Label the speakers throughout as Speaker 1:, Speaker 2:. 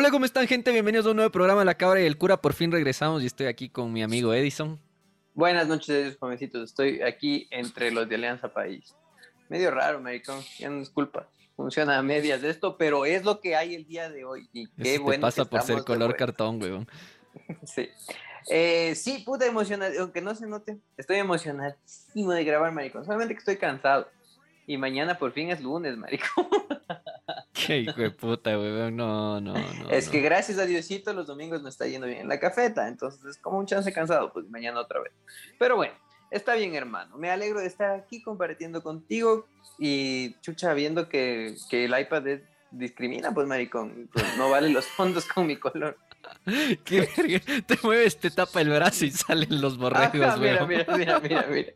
Speaker 1: Hola, ¿cómo están, gente? Bienvenidos a un nuevo programa La Cabra y el Cura. Por fin regresamos y estoy aquí con mi amigo Edison.
Speaker 2: Buenas noches, jovencitos. Estoy aquí entre los de Alianza País. Medio raro, maricón. Ya no es culpa. Funciona a medias de esto, pero es lo que hay el día de hoy. Y qué
Speaker 1: Eso te
Speaker 2: bueno.
Speaker 1: pasa
Speaker 2: que
Speaker 1: por ser color cartón, weón.
Speaker 2: Sí. Eh, sí, puta emocionado, aunque no se note, estoy emocionadísimo de grabar, maricón. Solamente que estoy cansado. Y mañana por fin es lunes, maricón.
Speaker 1: Qué hijo de puta, weón. No, no, no.
Speaker 2: es
Speaker 1: no.
Speaker 2: que gracias a Diosito los domingos me está yendo bien en la cafeta, entonces es como un chance cansado, pues mañana otra vez. Pero bueno, está bien, hermano. Me alegro de estar aquí compartiendo contigo y chucha, viendo que, que el iPad es- discrimina, pues maricón, pues, no vale los fondos con mi color.
Speaker 1: Qué verga. Te mueves, te tapa el brazo y salen los borregos,
Speaker 2: Ajá, mira, mira, mira, mira, mira.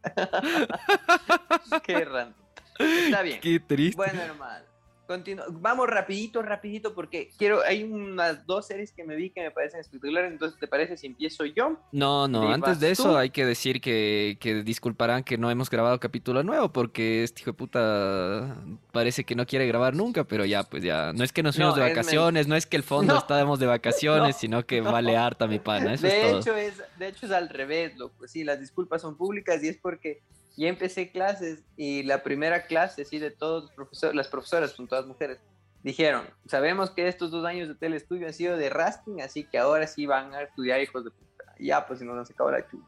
Speaker 2: Qué random. Está bien.
Speaker 1: Qué triste.
Speaker 2: Bueno, hermano. continu- Vamos rapidito, rapidito, porque quiero, hay unas dos series que me vi que me parecen espectaculares, entonces ¿te parece si empiezo yo?
Speaker 1: No, no,
Speaker 2: ¿Y
Speaker 1: antes de eso
Speaker 2: tú?
Speaker 1: hay que decir que, que disculparán que no hemos grabado capítulo nuevo porque este hijo de puta parece que no quiere grabar nunca, pero ya, pues ya, no es que nos fuimos
Speaker 2: No,
Speaker 1: de
Speaker 2: es
Speaker 1: vacaciones, no es que el fondo
Speaker 2: No,
Speaker 1: estábamos de vacaciones,
Speaker 2: no,
Speaker 1: sino que vale harta mi pana, eso
Speaker 2: de
Speaker 1: es todo.
Speaker 2: hecho es, de hecho es al revés, loco. Sí, las disculpas son públicas y es porque ya empecé clases y la primera clase, sí, de todos los profesores, las profesoras, son todas mujeres, dijeron, sabemos que estos dos años de telestudio han sido de rasting, así que ahora sí van a estudiar hijos de puta. Y Ya, pues si no nos acabó la chucha.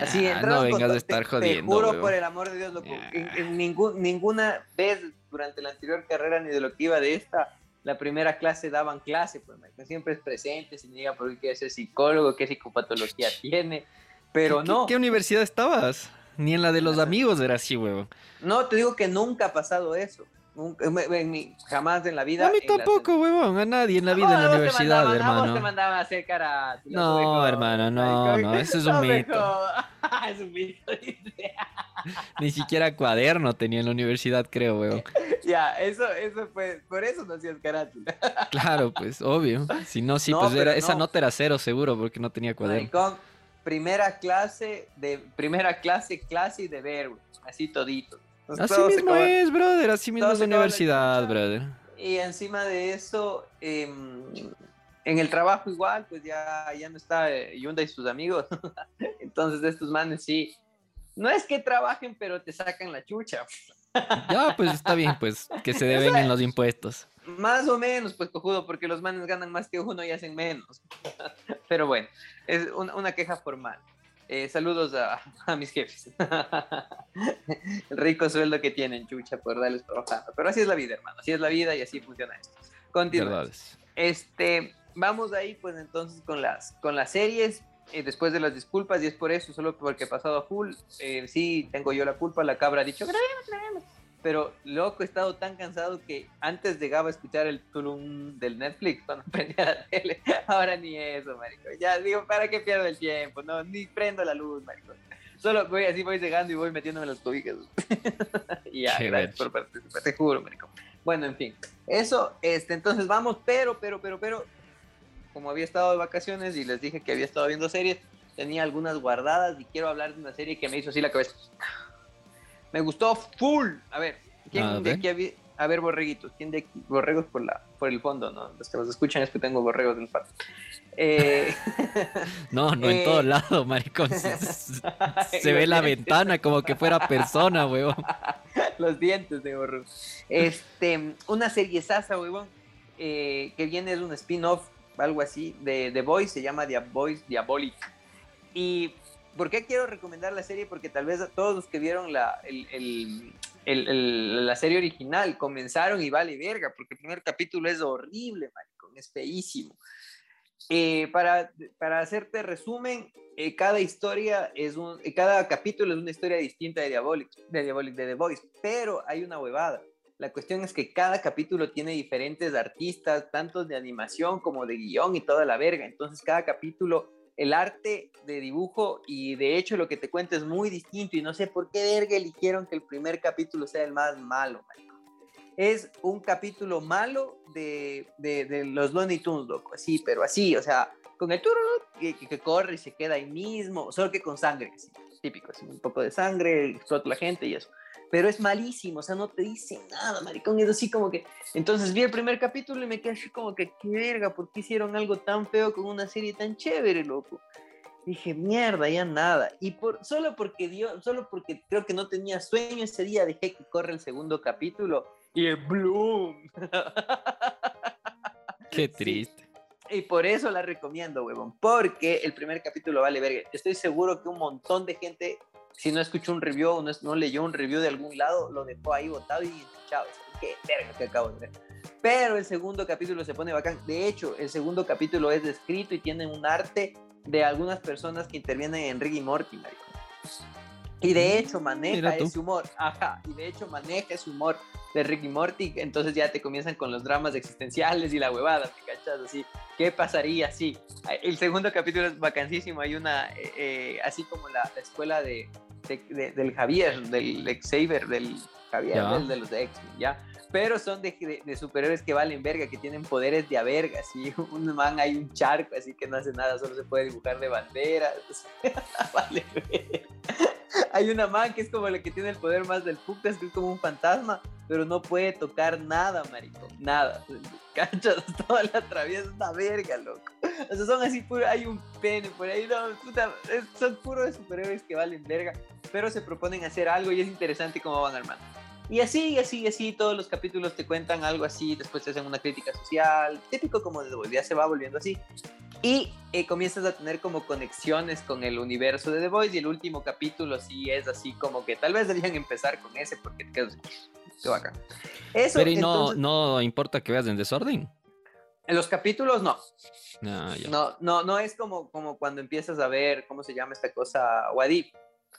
Speaker 2: Así,
Speaker 1: Ah, no vengas a estar
Speaker 2: te-
Speaker 1: jodiendo,
Speaker 2: Te juro por el amor de Dios, loco. En, en ningún, ninguna vez durante la anterior carrera ni de lo que iba de esta, la primera clase daban clase, pues siempre es presente, se diga por qué quiere ser psicólogo, qué psicopatología tiene, pero
Speaker 1: ¿Qué-
Speaker 2: no,
Speaker 1: ¿Qué universidad estabas? Ni en la de los amigos era así, weón.
Speaker 2: no, te digo que nunca ha pasado eso. Nunca, jamás en la vida.
Speaker 1: A mí tampoco, weón, a nadie en la vida
Speaker 2: No,
Speaker 1: en la universidad,
Speaker 2: mandaban- vos te
Speaker 1: hermano.
Speaker 2: mandaban a hacer cara.
Speaker 1: No, hermano, no, no, eso es un mito.
Speaker 2: es un mito.
Speaker 1: Ni siquiera cuaderno tenía en la universidad, creo, weón.
Speaker 2: Ya, eso, eso fue, por eso no hacías carátula.
Speaker 1: Claro, pues, obvio. Si no, sí,
Speaker 2: No,
Speaker 1: pues era,
Speaker 2: pero
Speaker 1: esa
Speaker 2: no.
Speaker 1: nota era cero seguro porque no tenía cuaderno.
Speaker 2: Maricón, primera clase de, primera clase, clase y deber, güey, así todito. Entonces,
Speaker 1: Así mismo es, brother, así mismo es la universidad, brother.
Speaker 2: Y encima de eso, em, en el trabajo igual, pues ya, ya no está eh, Yunda y sus amigos. Entonces estos manes sí, no es que trabajen, pero te sacan la chucha.
Speaker 1: Ya, pues está bien, pues, que se deben en los impuestos.
Speaker 2: Más o menos, pues cojudo, porque los manes ganan más que uno y hacen menos. Pero bueno, es un- una queja formal. Eh, saludos a, a mis jefes. El rico sueldo que tienen, chucha, por darles trabajando. Pero así es la vida, hermano. Así es la vida y así funciona esto. Continuamos. Este, vamos ahí pues entonces con las, con las series, eh, después de las disculpas, y es por eso, solo porque he pasado a full, eh, sí, tengo yo la culpa, la cabra ha dicho, grabemos, grabemos. Pero loco, he estado tan cansado que antes llegaba a escuchar el tulum del Netflix cuando prendía la tele, ahora ni eso, marico. Ya digo, ¿para qué pierdo el tiempo? No, ni prendo la luz, marico. Solo voy así, voy llegando y voy metiéndome las cobijas. y ya,
Speaker 1: Qué
Speaker 2: gracias por participar, te juro, marico. Bueno, en fin. Eso, este, entonces vamos, pero, pero, pero, pero, como había estado de vacaciones y les dije que había estado viendo series, tenía algunas guardadas y quiero hablar de una serie que me hizo así la cabeza. Me gustó full. A ver, ¿quién
Speaker 1: A
Speaker 2: de
Speaker 1: ver.
Speaker 2: aquí había- A ver, borreguitos, ¿quién de aquí? Borregos por, la, por el fondo, ¿no? Los que nos escuchan es que tengo borregos en el pato. Eh,
Speaker 1: No, no, en
Speaker 2: Eh.
Speaker 1: todo lado, maricón. Se, se- ve la ventana como que fuera persona, weón.
Speaker 2: los dientes de horror. Este, una serie sasa, huevón, eh, que viene es un spin-off, algo así, de The Boys, se llama The Boys Diabolic. Y ¿por qué quiero recomendar la serie? Porque tal vez a todos los que vieron la, el- el- el- la serie original comenzaron y vale verga, porque el primer capítulo es horrible, maricón, es feísimo. Eh, para, para hacerte resumen, eh, cada historia es un, eh, cada capítulo es una historia distinta de Diabolic, de Diabolic, de The Voice, pero hay una huevada. La cuestión es que cada capítulo tiene diferentes artistas, tanto de animación como de guion y toda la verga. Entonces cada capítulo, el arte de dibujo y de hecho lo que te cuenta es muy distinto y no sé por qué verga eligieron que el primer capítulo sea el más malo. Es un capítulo malo de, de, los Looney Tunes, loco, así, pero así, o sea, con el que, que, que corre y se queda ahí mismo, solo que con sangre, así, típico, así, un poco de sangre, explota la gente y eso. Pero es malísimo, o sea, no te dice nada, maricón, es así como que... Entonces vi el primer capítulo y me quedé así como que, qué verga, ¿por qué hicieron algo tan feo con una serie tan chévere, loco? Dije, mierda, ya nada. Y por, solo porque dio, solo porque creo que no tenía sueño ese día, dejé que corre el segundo capítulo y el Bloom.
Speaker 1: Qué triste.
Speaker 2: Y por eso la recomiendo, huevón, porque el primer capítulo vale verga. Estoy seguro que un montón de gente, si no escuchó un review o no, leyó un review de algún lado, lo dejó ahí botado y chao, qué verga que acabo de ver. Pero el segundo capítulo se pone bacán. De hecho, el segundo capítulo es descrito y tiene un arte de algunas personas que intervienen en Ricky Morty, Y de hecho maneja ese humor, ajá, y de hecho maneja ese humor de Ricky Morty, entonces ya te comienzan con los dramas existenciales y la huevada, ¿te cachas? Así, ¿qué pasaría si? El segundo capítulo es vacancísimo, hay una, eh, eh, así como la, escuela de, del Javier, del Xavier, del Javier, del, de los de X, ¿ya? pero son de, de, superhéroes que valen verga, que tienen poderes de a verga, así, un man hay un charco, así que no hace nada, solo se puede dibujar de banderas, vale Hay una man que es como la que tiene el poder más del putas, que es como un fantasma, pero no puede tocar nada, marico, nada. Cachas, toda la atraviesa una verga, loco. O sea, son así puro, hay un pene por ahí, no, puta, son puros superhéroes que valen verga, pero se proponen hacer algo y es interesante cómo van armando. Y así, y así, y así, todos los capítulos te cuentan algo así, después te hacen una crítica social, típico como de The ya se va volviendo así. Y eh, comienzas a tener como conexiones con el universo de The Voice y el último capítulo sí es así como que tal vez deberían empezar con ese porque te quedas qué bacán.
Speaker 1: Eso, Pero y no, no importa que veas en desorden.
Speaker 2: En los capítulos no.
Speaker 1: No,
Speaker 2: no, no, no es como, como cuando empiezas a ver, ¿cómo se llama esta cosa? Wadip.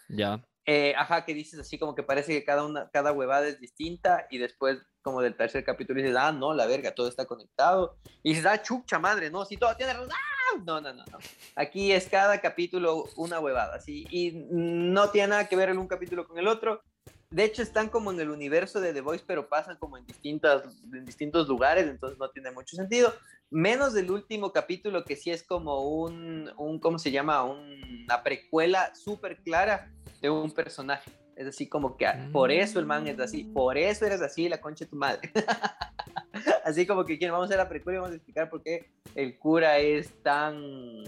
Speaker 1: Ya.
Speaker 2: Eh, ajá, que dices así como que parece que cada, una, cada huevada es distinta y después como del tercer capítulo dices, ah, no, la verga, todo está conectado. Y dices, ah, chucha madre, no, si todo tiene razón, ¡ah! No, no, no, no. Aquí es cada capítulo una huevada, ¿sí? Y no tiene nada que ver en un capítulo con el otro. De hecho, están como en el universo de The Voice, pero pasan como en, distintas, en distintos lugares, entonces no tiene mucho sentido. Menos del último capítulo, que sí es como un, un ¿cómo se llama? una precuela súper clara de un personaje. Es así como que ah, por eso el man es así, por eso eres así, la concha de tu madre. así como que vamos a hacer la precuela y vamos a explicar por qué el cura es tan.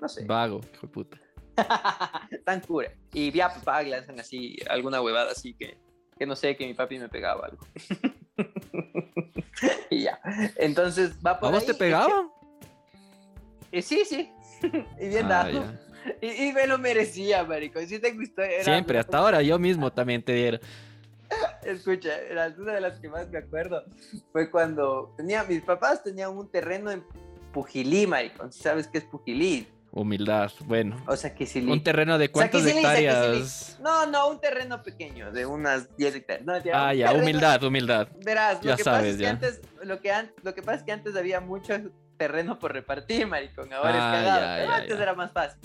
Speaker 2: No sé.
Speaker 1: Vago, hijo de puta.
Speaker 2: tan cura. Y ya papá lanzan así alguna huevada así que, que no sé, que mi papi me pegaba algo. y ya. Entonces va por.
Speaker 1: ¿A vos te pegaban?
Speaker 2: Eh, sí, sí. y bien ah, dado. Y, me lo merecía, marico. Sí tengo historia.
Speaker 1: Siempre, hasta ahora yo mismo también te dieron.
Speaker 2: Escucha, una de las que más me acuerdo fue cuando tenía, mis papás tenían un terreno en Pujilí, marico. ¿Sabes qué es Pujilí?
Speaker 1: Humildad, bueno.
Speaker 2: O sea, que si
Speaker 1: Un terreno de cuántas hectáreas.
Speaker 2: No, no, un terreno pequeño, de unas 10 hectáreas.
Speaker 1: ah, ya, humildad, humildad.
Speaker 2: Verás, lo que pasa es que antes, lo que, lo que pasa es que antes había mucho terreno por repartir, maricón. Ahora es ah, cagado. antes era más fácil.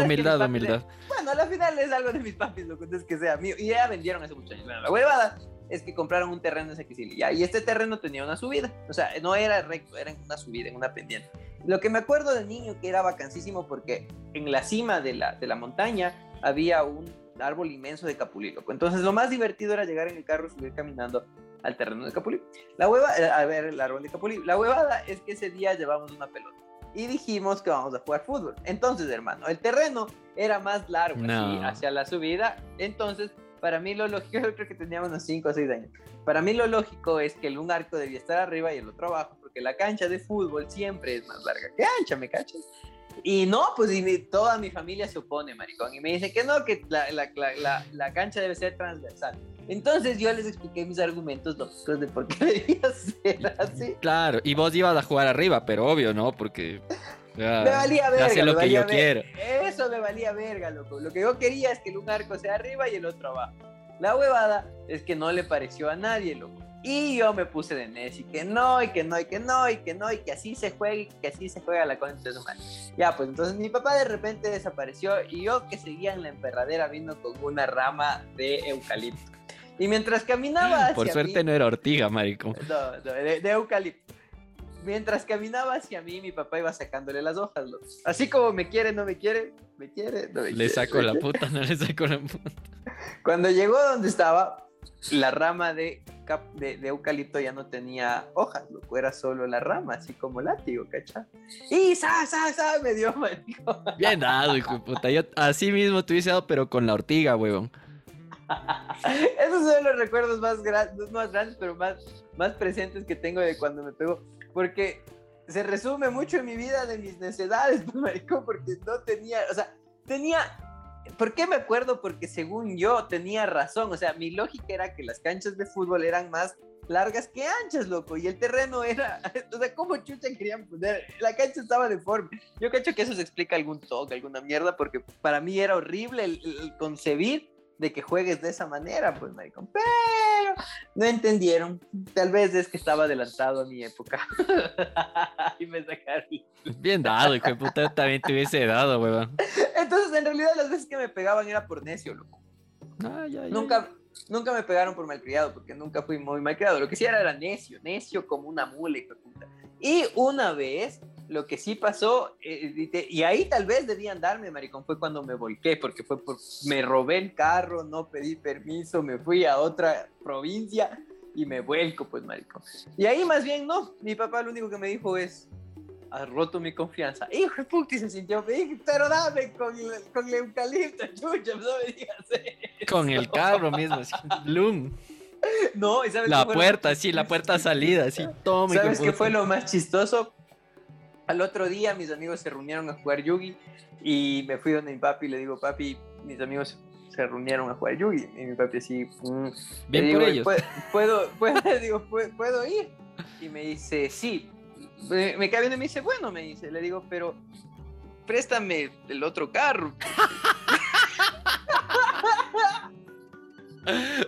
Speaker 1: humildad, humildad.
Speaker 2: bueno, al final es algo de mis papis, lo que es que sea mío. Y ya vendieron ese muchacho. la huevada es que compraron un terreno en Sequicili. Y este terreno tenía una subida. O sea, no era recto, era en una subida, en una pendiente. Lo que me acuerdo de niño que era vacancísimo porque en la cima de la, de la montaña había un árbol inmenso de capulí, Entonces lo más divertido era llegar en el carro y subir caminando al terreno de Capulí. La hueva, eh, a ver, el árbol de Capulí. La huevada es que ese día llevamos una pelota y dijimos que vamos a jugar fútbol. Entonces, hermano, el terreno era más largo hacia la subida. Entonces, para mí lo lógico, yo creo que teníamos unos 5 o 6 años. Para mí lo lógico es que el un arco debía estar arriba y el otro abajo, porque la cancha de fútbol siempre es más larga que ancha, ¿me cachas? Y no, pues y toda mi familia se opone, maricón. Y me dice que no, que la, la, la, la cancha debe ser transversal. Entonces yo les expliqué mis argumentos lógicos de por qué debía ser así.
Speaker 1: Claro, y vos ibas a jugar arriba, pero obvio, ¿no? Porque...
Speaker 2: me valía verga.
Speaker 1: lo que yo quiero.
Speaker 2: Eso me valía verga, loco. Lo que yo quería es que un arco sea arriba y el otro abajo. La huevada es que no le pareció a nadie, loco. Y yo me puse de y que no, y que no, y que no, y que no, y que así se juega, y que así se juega la concha de su madre. Ya, pues entonces mi papá de repente desapareció y yo que seguía en la emperradera vino con una rama de eucalipto. Y mientras caminaba hacia
Speaker 1: Por suerte no era ortiga, marico.
Speaker 2: No, no, de, eucalipto. Mientras caminaba hacia mí, mi papá iba sacándole las hojas. Así como me quiere, no me quiere, me quiere, no me
Speaker 1: le saco la puta, no le saco la puta.
Speaker 2: Cuando llegó donde estaba, la rama de, de, eucalipto ya no tenía hojas, loco, era solo la rama, así como látigo, ¿cachá? Y sa, sa, sa, me dio, marico.
Speaker 1: Bien dado, hijo de puta. Yo así mismo te hubiese dado, pero con la ortiga, huevón.
Speaker 2: Esos son los recuerdos más grandes, más grandes, pero más, más presentes que tengo de cuando me pegó. Porque se resume mucho en mi vida de mis necesidades, marico, porque no tenía, o sea, tenía ¿Por qué me acuerdo? Porque según yo tenía razón, o sea, mi lógica era que las canchas de fútbol eran más largas que anchas, loco, y el terreno era, o sea, ¿cómo chucha querían poner? La cancha estaba deforme. Yo cacho que eso se explica algún toque, alguna mierda, porque para mí era horrible el concebir de que juegues de esa manera, pues, maricón. Pero no entendieron. Tal vez es que estaba adelantado a mi época. y me sacaron.
Speaker 1: Bien dado, hijo de puta, también te hubiese dado, weón.
Speaker 2: Entonces, en realidad, las veces que me pegaban era por necio, loco. Ah, ya, ya, nunca, nunca me pegaron por malcriado, porque nunca fui muy malcriado. Lo que sí era era necio, necio como una mula, hijo de puta. Y una vez lo que sí pasó, eh, y ahí tal vez debían darme, maricón, fue cuando me volqué, porque fue por, me robé el carro, no pedí permiso, me fui a otra provincia y me vuelco, pues, maricón. Y ahí más bien no, mi papá lo único que me dijo es, has roto mi confianza. Hijo de puta, se sintió, pero dame con, con el eucalipto, chucha, no me digas
Speaker 1: Con el carro mismo, así, Bloom.
Speaker 2: No, ¿y sabes
Speaker 1: La puerta, sí, la puerta salida, así, toma.
Speaker 2: ¿Sabes qué fue lo más chistoso? Al otro día mis amigos se reunieron a jugar Yugi y me fui donde mi papi y le digo, papi, mis amigos se reunieron a jugar Yugi. Y mi papi así,
Speaker 1: mm". bien por ellos.
Speaker 2: ¿Puedo, puedo, digo, ¿puedo, ir? Y me dice, sí. Me, cae bien y me dice, bueno, me dice, le digo, pero préstame el otro carro.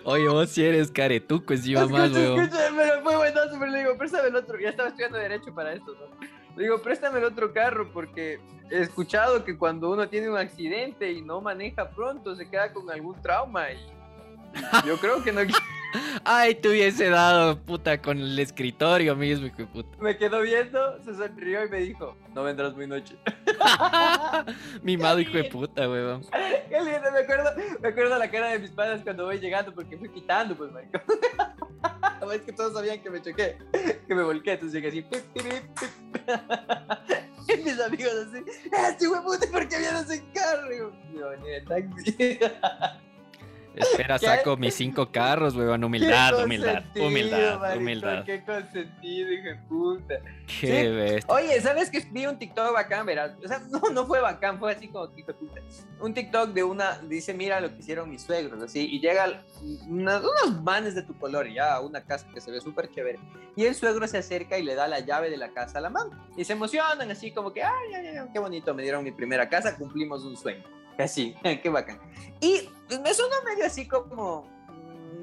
Speaker 1: Oye, vos si eres caretuco encima más,
Speaker 2: weón. Escúchame, fue buenazo, pero le digo, préstame el otro. Ya estaba estudiando Derecho para esto, ¿no? Digo, préstame el otro carro porque he escuchado que cuando uno tiene un accidente y no maneja pronto se queda con algún trauma y yo creo que no
Speaker 1: Ay, te hubiese dado puta con el escritorio mismo, hijo de puta.
Speaker 2: Me quedó viendo, se sonrió y me dijo, no vendrás muy noche.
Speaker 1: Mimado hijo de puta, weón.
Speaker 2: Qué lindo, me acuerdo, me acuerdo la cara de mis padres cuando voy llegando porque fui quitando, pues, marico. Es que todos sabían que me choqué, que me volqué, entonces llegué así. Pip, pip, pip. y mis amigos así, ¡este huevo por qué vienes en carro! Y yo, venía de taxi.
Speaker 1: Espera, saco mis cinco carros, weón. Humildad, humildad, humildad, humildad.
Speaker 2: Qué consentido, hijo de puta.
Speaker 1: Qué
Speaker 2: Oye, ¿sabes que vi un TikTok bacán, verás? O sea, no, no fue bacán, fue así como hijo de puta. Un TikTok de una, dice, mira lo que hicieron mis suegros, así, y llega unos manes de tu color, ya, una casa que se ve súper chévere. Y el suegro se acerca y le da la llave de la casa a la mano. Y se emocionan, así como que, ay, ay, ay, qué bonito, me dieron mi primera casa, cumplimos un sueño. Así, qué bacán. Y me sonó medio así como,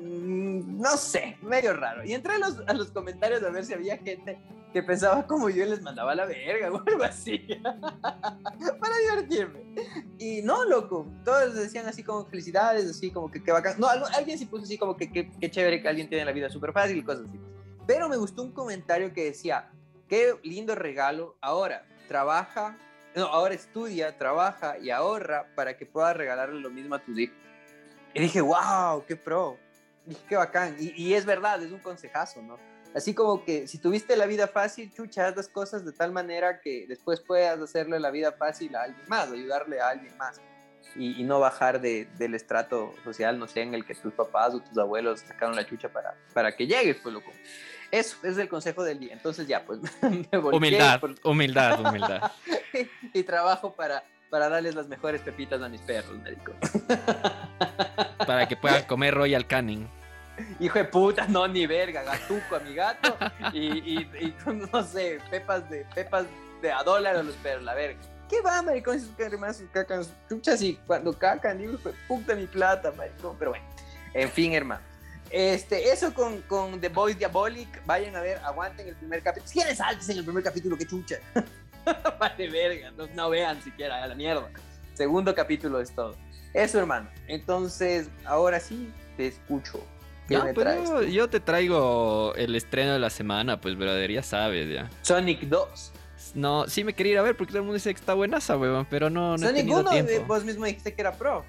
Speaker 2: mm, no sé, medio raro. Y entré a los, a los comentarios a ver si había gente que pensaba como yo y les mandaba la verga o algo así. Para divertirme. Y no, loco. Todos decían así como felicidades, así como que qué bacán. No, alguien sí puso así como que qué chévere que alguien tiene la vida súper fácil y cosas así. Pero me gustó un comentario que decía, qué lindo regalo. Ahora, trabaja no, ahora estudia, trabaja y ahorra para que pueda regalarle lo mismo a tus hijos. Y dije, wow, qué pro. dije, qué bacán. Y, es verdad, es un consejazo, ¿no? Así como que si tuviste la vida fácil, chucha, haz las cosas de tal manera que después puedas hacerle la vida fácil a alguien más, ayudarle a alguien más. Y, no bajar de, del estrato social, no sé, en el que tus papás o tus abuelos sacaron la chucha para, para que llegues, pues loco. Eso es el consejo del día. Entonces ya, pues
Speaker 1: me Humildad, humildad, humildad.
Speaker 2: y, trabajo para, para darles las mejores pepitas a mis perros, médico.
Speaker 1: para que puedan comer Royal Canning.
Speaker 2: Hijo de puta, no, ni verga, gatuco a mi gato y, y, no sé, pepas de pepas de a dólar a los perros, la verga. ¿Qué va, maricón? Sus más sus cacan, chuchas y cuando cacan, digo, puta mi plata, maricón. Pero bueno, en fin, hermano. Este, eso con, con The Boys Diabolic, vayan a ver, aguanten el primer capítulo. Si quieres saltes en el primer capítulo, que chucha. vale, verga, no, vean siquiera, a la mierda. Segundo capítulo es todo. Eso, hermano. Entonces, ahora sí, te escucho.
Speaker 1: ¿Qué me pues yo, te traigo el estreno de la semana, pues, brother, ya sabes, ya.
Speaker 2: Sonic 2.
Speaker 1: No, sí me quería ir a ver porque todo el mundo dice que está buenaza, weón, pero no, no Sonic he tenido 1,
Speaker 2: tiempo. vos mismo dijiste que era pro.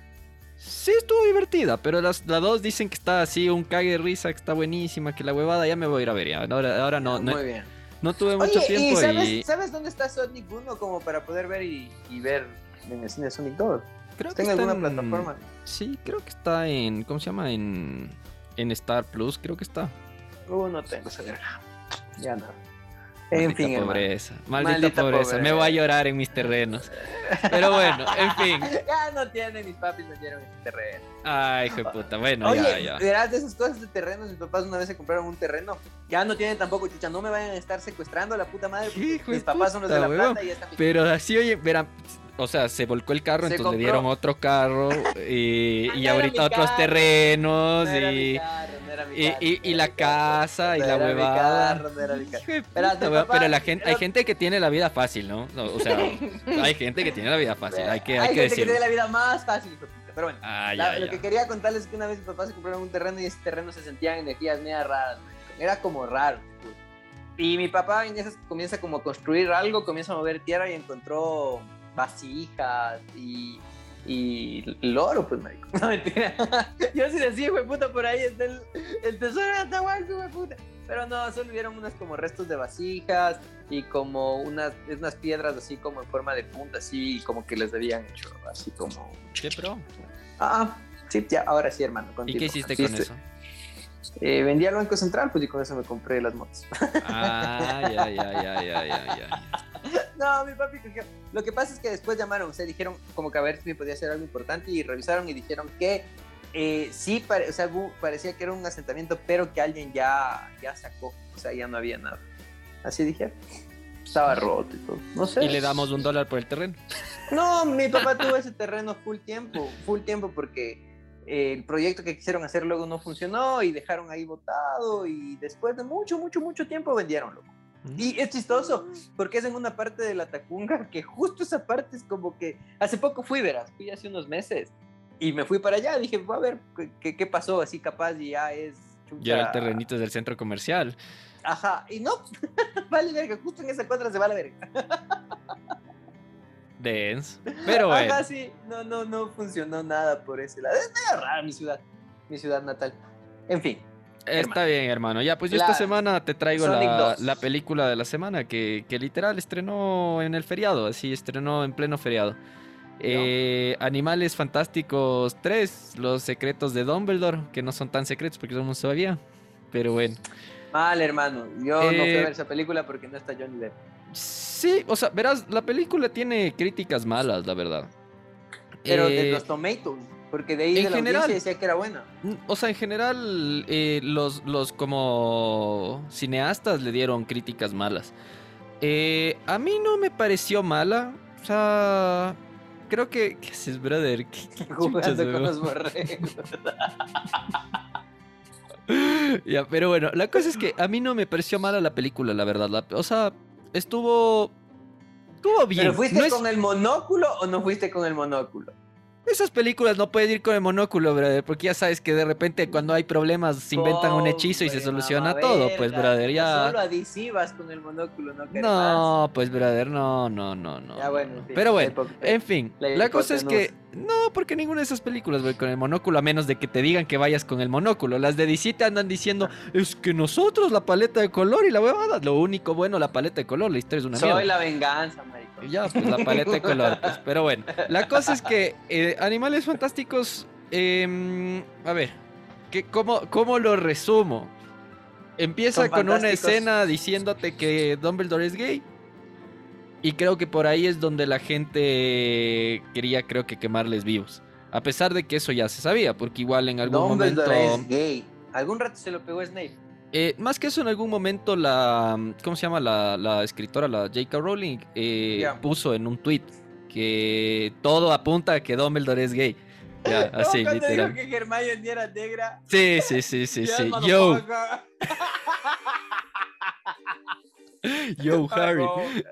Speaker 1: Sí, estuvo divertida, pero las, las dos dicen que está así, un cague de risa, que está buenísima, que la huevada ya me voy a ir a ver ya. Ahora, ahora no, no,
Speaker 2: Muy bien.
Speaker 1: no tuve mucho
Speaker 2: Oye, ¿y
Speaker 1: tiempo
Speaker 2: sabes,
Speaker 1: y
Speaker 2: sabes dónde está Sonic 1 como para poder ver y, y ver en el cine Sonic 2?
Speaker 1: creo
Speaker 2: ¿Está en
Speaker 1: está
Speaker 2: alguna plataforma?
Speaker 1: Sí, creo que está en, ¿cómo se llama? En, en Star Plus, creo que está.
Speaker 2: Uh, no tengo esa verga. Ya no. En
Speaker 1: Maldita
Speaker 2: fin,
Speaker 1: pobreza, maldita,
Speaker 2: Maldita
Speaker 1: pobreza.
Speaker 2: pobreza.
Speaker 1: Me voy a llorar en mis terrenos. Pero bueno, en fin.
Speaker 2: Ya no tienen, mis papis no dieron ese terreno.
Speaker 1: Ay, hijo de puta. Bueno,
Speaker 2: Oye,
Speaker 1: ya, ya.
Speaker 2: verás de esas cosas de terrenos, mis papás una vez se compraron un terreno. Ya no tienen tampoco, chucha, no me vayan a estar secuestrando a la puta madre. porque mis papás son los de la plata y ya están
Speaker 1: Pero así, oye, verán, o sea, se volcó el carro,
Speaker 2: Se
Speaker 1: entonces
Speaker 2: compró.
Speaker 1: le dieron otro carro y,
Speaker 2: Ah,
Speaker 1: y
Speaker 2: no
Speaker 1: ahorita otros
Speaker 2: carro.
Speaker 1: terrenos
Speaker 2: No
Speaker 1: y,
Speaker 2: carro, no
Speaker 1: y, y- la casa y la huevada. pero la gente, hay gente que tiene la vida fácil, ¿no? O sea, hay gente que tiene la vida fácil, hay que, hay que
Speaker 2: gente que tiene la vida más fácil. Pero bueno,
Speaker 1: Ah,
Speaker 2: la-
Speaker 1: ya,
Speaker 2: lo que quería contarles es que una vez mis papás se compraron un terreno y ese terreno se sentían energías media raras. Era como raro. Y mi papá en esas comienza como a construir algo, comienza a mover tierra y encontró vasijas y, y loro, pues, marico. No, mentira. Yo sí decía, hijo de puta, por ahí está el, el tesoro de hijo de puta. Pero no, solo vieron unas como restos de vasijas y como unas, unas piedras así como en forma de punta, así como que les habían hecho así como...
Speaker 1: ¿Qué pro?
Speaker 2: Ah, sí, ya, ahora sí, hermano.
Speaker 1: ¿Y qué hiciste con
Speaker 2: este,
Speaker 1: eso?
Speaker 2: eh, vendí al Banco Central, pues y con eso me compré las motos.
Speaker 1: Ah, ya, ya, ya, ya, ya, ya.
Speaker 2: No, mi papi cogió. Lo que pasa es que después llamaron, o sea, dijeron como que a ver si me podía hacer algo importante y revisaron y dijeron que eh, sí, pare- o sea, parecía que era un asentamiento, pero que alguien ya, ya sacó, o sea, ya no había nada. Así dijeron. Estaba roto y todo. No sé.
Speaker 1: Y le damos un dólar por el terreno.
Speaker 2: No, mi papá tuvo ese terreno full tiempo, full tiempo porque eh, el proyecto que quisieron hacer luego no funcionó y dejaron ahí botado y después de mucho, mucho, mucho tiempo vendieron, loco. Y es chistoso porque es en una parte de la Tacunga que justo esa parte es como que hace poco fui, verás, fui hace unos meses y me fui para allá, dije, voy a ver qué- qué, pasó, así capaz ya es...
Speaker 1: Ya era el
Speaker 2: chucha.
Speaker 1: terrenito del centro comercial.
Speaker 2: Ajá, y no, vale verga, justo en esa cuadra se va la verga.
Speaker 1: Dens. Pero bueno.
Speaker 2: Ajá, sí, no, no, no funcionó nada por ese lado. Es medio rara mi ciudad, mi ciudad natal. En fin,
Speaker 1: Está bien, hermano. Ya, pues yo
Speaker 2: La-
Speaker 1: esta semana te traigo la,
Speaker 2: 2.
Speaker 1: la película de la semana que, que literal estrenó en el feriado, así estrenó en pleno feriado. Eh, Animales Fantásticos 3, Los Secretos de Dumbledore, que no son tan secretos porque somos todavía. Pero bueno.
Speaker 2: mal hermano, yo no fui a
Speaker 1: Eh,
Speaker 2: ver esa película porque no está Johnny Depp.
Speaker 1: Sí, o sea, verás, la película tiene críticas malas, la verdad.
Speaker 2: Pero de
Speaker 1: Eh,
Speaker 2: los Tomatoes, porque de ahí
Speaker 1: en
Speaker 2: de la
Speaker 1: general-
Speaker 2: decía que era buena.
Speaker 1: O sea, en general, eh, los, los como cineastas le dieron críticas malas. Eh, a mí no me pareció mala. O sea, creo que... ¿Qué haces, brother? ¿Qué- qué chuchas,
Speaker 2: Jugando con los borregos.
Speaker 1: Ya, pero bueno, la cosa es que a mí no me pareció mala la película, la verdad. La- o sea, estuvo... Estuvo bien.
Speaker 2: ¿Pero fuiste
Speaker 1: No es-
Speaker 2: con el monóculo o no fuiste con el monóculo?
Speaker 1: Esas películas no puedes ir con el monóculo, brother, porque ya sabes que de repente cuando hay problemas se inventan un hechizo y se soluciona todo, pues, brother, ya...
Speaker 2: Solo adhesivas con el monóculo, no
Speaker 1: No, pues, brother, no, no, no, no.
Speaker 2: más. Ya bueno, en fin,
Speaker 1: Pero bueno, en fin,
Speaker 2: la
Speaker 1: la cosa es que... No, porque ninguna de esas películas voy con el monóculo, a menos de que te digan que vayas con el monóculo. Las de DC te andan diciendo, es que nosotros la paleta de color y la huevada, lo único bueno, la paleta de color, la historia es una
Speaker 2: Soy
Speaker 1: mierda.
Speaker 2: la venganza, marico.
Speaker 1: Y Ya, pues la paleta de color. pues, Pero bueno, la cosa es que eh, Animales Fantásticos, em, a ver, que, ¿cómo, ¿cómo lo resumo? Empieza
Speaker 2: Son
Speaker 1: con una escena diciéndote que Dumbledore es gay. Y creo que por ahí es donde la gente quería, creo que, quemarles vivos. A pesar de que eso ya se sabía, porque igual en algún
Speaker 2: Dumbledore
Speaker 1: momento...
Speaker 2: es gay. Algún rato se lo pegó Snape.
Speaker 1: Eh, más que eso, en algún momento la. ¿Cómo se llama? La, la escritora, la J.K. Rowling, eh, puso en un tweet que todo apunta a que Dumbledore es gay. Ya,
Speaker 2: No,
Speaker 1: así,
Speaker 2: cuando
Speaker 1: literal.
Speaker 2: dijo que Hermione era negra.
Speaker 1: Sí, sí, sí, sí, sí. Yo. yo, Harry.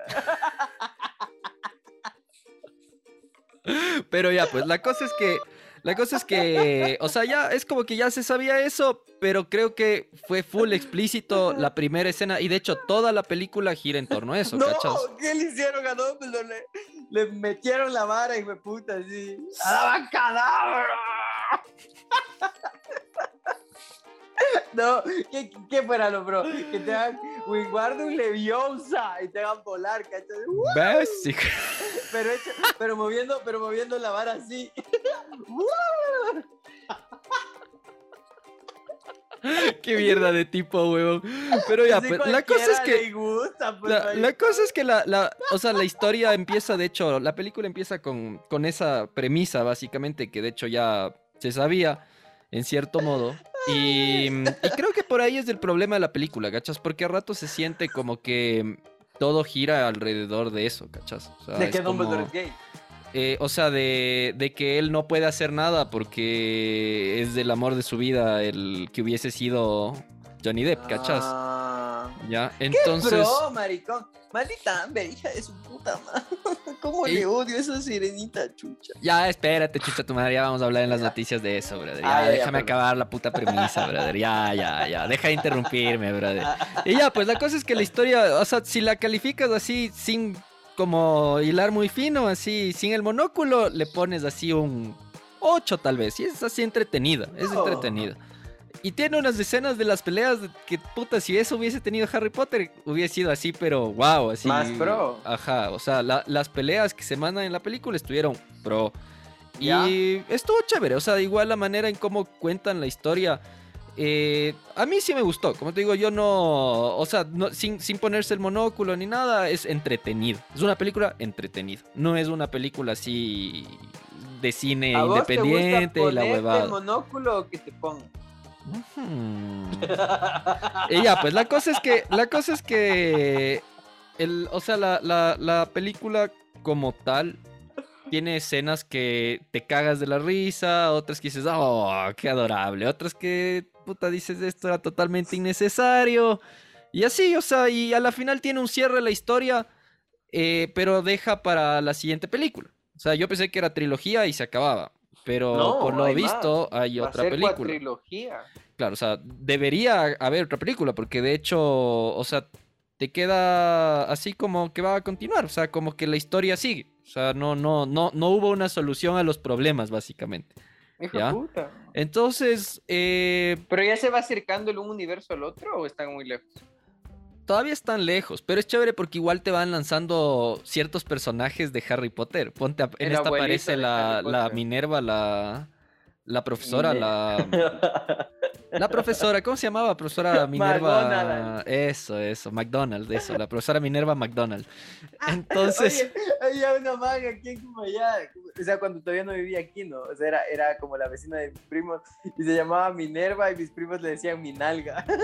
Speaker 1: Pero ya, pues la cosa es que. La cosa es que, o sea, ya es como que ya se sabía eso, pero creo que fue full explícito la primera escena y de hecho toda la película gira en torno a eso,
Speaker 2: No,
Speaker 1: ¿cachas?
Speaker 2: ¿qué le hicieron a Dumbledore? Le, le metieron la vara y me puta así. ¡A la cadabra! No, ¿qué, qué fuera lo bro? Que te hagan Wingardium Leviosa y te hagan volar, ¿cachai?
Speaker 1: Básico.
Speaker 2: Pero, hecho, pero moviendo, pero moviendo la vara así.
Speaker 1: Qué mierda de tipo, huevón. Pero ya, pues, la cosa es que.
Speaker 2: gusta, pues,
Speaker 1: La, la cosa es que la, la- o sea, la historia empieza, de hecho, la película empieza con, con esa premisa, básicamente, que de hecho ya se sabía, en cierto modo. Y, y creo que por ahí es el problema de la película, ¿cachas? Porque a rato se siente como que todo gira alrededor de eso, ¿cachas? O sea,
Speaker 2: De que Dumbledore
Speaker 1: como-
Speaker 2: es gay.
Speaker 1: eh, o sea, de, de que él no puede hacer nada porque es del amor de su vida el que hubiese sido Johnny Depp, ¿cachas?
Speaker 2: Ah.
Speaker 1: Ya,
Speaker 2: ¿Qué
Speaker 1: entonces...
Speaker 2: pro, maricón? Maldita Amber, hija de su puta madre. ¿Cómo
Speaker 1: Y-
Speaker 2: le odio a esa sirenita chucha?
Speaker 1: Ya, espérate, chucha tu madre, ya vamos a hablar en las noticias de eso, brother. Ya,
Speaker 2: Ah, ya,
Speaker 1: déjame acabar la puta premisa, brother. Ya, ya, ya. Deja de interrumpirme, brother. Y ya, pues la cosa es que la historia, o sea, si la calificas así, sin como hilar muy fino, así, sin el monóculo, le pones así un 8 tal vez. Y es así entretenida, es entretenida. Y tiene unas escenas de las peleas que, puta, si eso hubiese tenido Harry Potter, hubiese sido así, pero wow, así.
Speaker 2: Más pro.
Speaker 1: Ajá, o sea, la- las peleas que se mandan en la película estuvieron pro. Y estuvo chévere, o sea, igual la manera en cómo cuentan la historia. eh, a mí sí me gustó, como te digo, yo no, o sea, no- sin, sin ponerse el monóculo ni nada, es entretenido. Es una película entretenida, no es una película así de cine
Speaker 2: ¿A vos te gusta
Speaker 1: independiente y la
Speaker 2: ponerte el
Speaker 1: huevada.
Speaker 2: monóculo que te ponga?
Speaker 1: Y ya, pues la cosa es que, la cosa es que, el, o sea, la, la- la película como tal tiene escenas que te cagas de la risa, otras que dices, oh, qué adorable, otras que, puta, dices, esto era totalmente innecesario. Y así, o sea, y a la final tiene un cierre la historia, eh, pero deja para la siguiente película. O sea, yo pensé que era trilogía y se acababa. Pero
Speaker 2: No,
Speaker 1: por lo
Speaker 2: hay
Speaker 1: visto
Speaker 2: más.
Speaker 1: hay
Speaker 2: Va a
Speaker 1: otra
Speaker 2: ser
Speaker 1: película. Claro, o sea, debería haber otra película, porque de hecho, o sea, te queda así como que va a continuar, o sea, como que la historia sigue. O sea, no, no, no, no hubo una solución a los problemas, básicamente. Ya.
Speaker 2: puta.
Speaker 1: Entonces, eh,
Speaker 2: ¿Pero ya se va acercando el un universo al otro o están muy lejos?
Speaker 1: Todavía están lejos, pero es chévere porque igual te van lanzando ciertos personajes de Harry Potter. Ponte, a- en
Speaker 2: El
Speaker 1: esta aparece la. Minerva, la, la profesora, la... La profesora, ¿cómo se llamaba? Profesora Minerva.
Speaker 2: McDonald.
Speaker 1: Eso, eso, McDonald, eso, la profesora Minerva McDonald. Entonces,
Speaker 2: Oye, había una maga aquí en Cumayá. O sea, cuando todavía no vivía aquí, ¿no? O sea, era, era como la vecina de mis primos y se llamaba Minerva y mis primos le decían Minalga.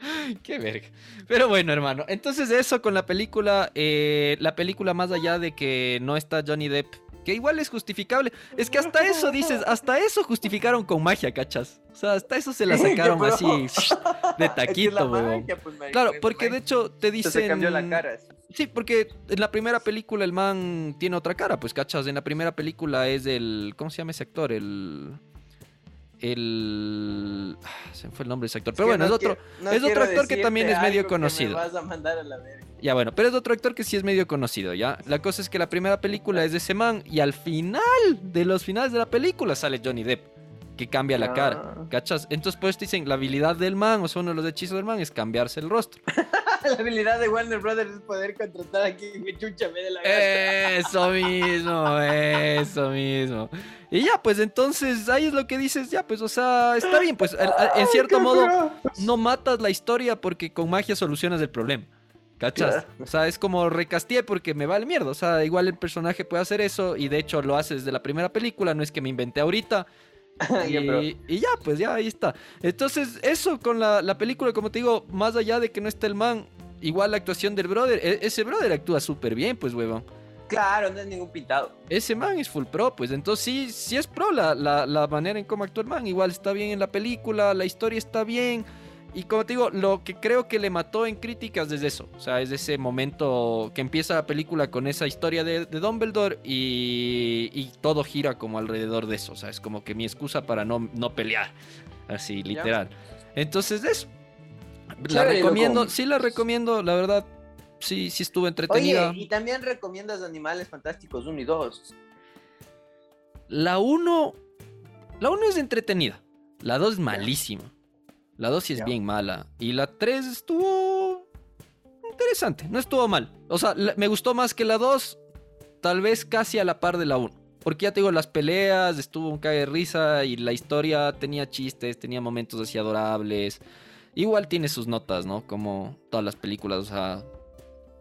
Speaker 1: qué verga. Pero bueno, hermano, entonces eso con la película, eh, la película más allá de que no está Johnny Depp, que igual es justificable, es que hasta eso dices, hasta eso justificaron con magia, ¿cachas? O sea, hasta eso se la sacaron así de taquito,
Speaker 2: magia, pues,
Speaker 1: Claro, porque de hecho te dicen...
Speaker 2: Se cambió la cara. así.
Speaker 1: Sí, porque en la primera película el man tiene otra cara, pues, ¿cachas? En la primera película es el... ¿Cómo se llama ese actor? El... El... ah, Se me fue el nombre de ese actor. Pero bueno, es
Speaker 2: no
Speaker 1: otro...
Speaker 2: quiero- no
Speaker 1: es otro actor que también es medio conocido.
Speaker 2: vas a mandar a la verga.
Speaker 1: Ya bueno, pero es otro actor que sí es medio conocido, ¿ya? La cosa es que la primera película es de ese man y al final de los finales de la película sale Johnny Depp, que cambia la cara,
Speaker 2: Ah.
Speaker 1: ¿cachas? Entonces pues te dicen, la habilidad del man, o sea, uno de los hechizos del man es cambiarse el rostro.
Speaker 2: La habilidad de Warner Brothers es poder contratar a quien me chucha me dé la gana.
Speaker 1: Eso mismo, eso mismo. Y ya, pues entonces ahí es lo que dices, ya, pues, o sea, está bien, pues en cierto modo no matas la historia porque con magia solucionas el problema. ¿Cachas?
Speaker 2: Claro.
Speaker 1: O sea, es como recasteé porque me vale mierda. O sea, igual el personaje puede hacer eso y de hecho lo hace desde la primera película, no es que me inventé ahorita. Y,
Speaker 2: Ya, pro.
Speaker 1: y ya, pues ya ahí está. Entonces, eso con la, la película, como te digo, más allá de que no esté el man, igual la actuación del brother, e- ese brother actúa súper bien, pues, huevón.
Speaker 2: Claro, no es ningún pintado.
Speaker 1: Ese man es full pro, pues entonces sí, sí es pro la, la, la manera en cómo actúa el man. Igual está bien en la película, la historia está bien. Y como te digo, lo que creo que le mató en críticas es eso. O sea, es ese momento que empieza la película con esa historia de, de Dumbledore y, y todo gira como alrededor de eso. O sea, es como que mi excusa para no, no pelear. Así, literal. Entonces, eso. La
Speaker 2: Chévere,
Speaker 1: recomiendo,
Speaker 2: loco.
Speaker 1: sí la recomiendo, la verdad. sí, sí estuvo entretenida.
Speaker 2: Oye, y también recomiendas Animales Fantásticos 1 y 2.
Speaker 1: La 1. La 1 es entretenida. La 2 es malísima. La 2 sí es
Speaker 2: Ya.
Speaker 1: bien mala. Y la 3 estuvo. interesante. No estuvo mal. O sea, la- me gustó más que la 2. Tal vez casi a la par de la 1. Porque ya te digo, las peleas, estuvo un cague de risa. Y la historia tenía chistes, tenía momentos así adorables. Igual tiene sus notas, ¿no? Como todas las películas, o sea.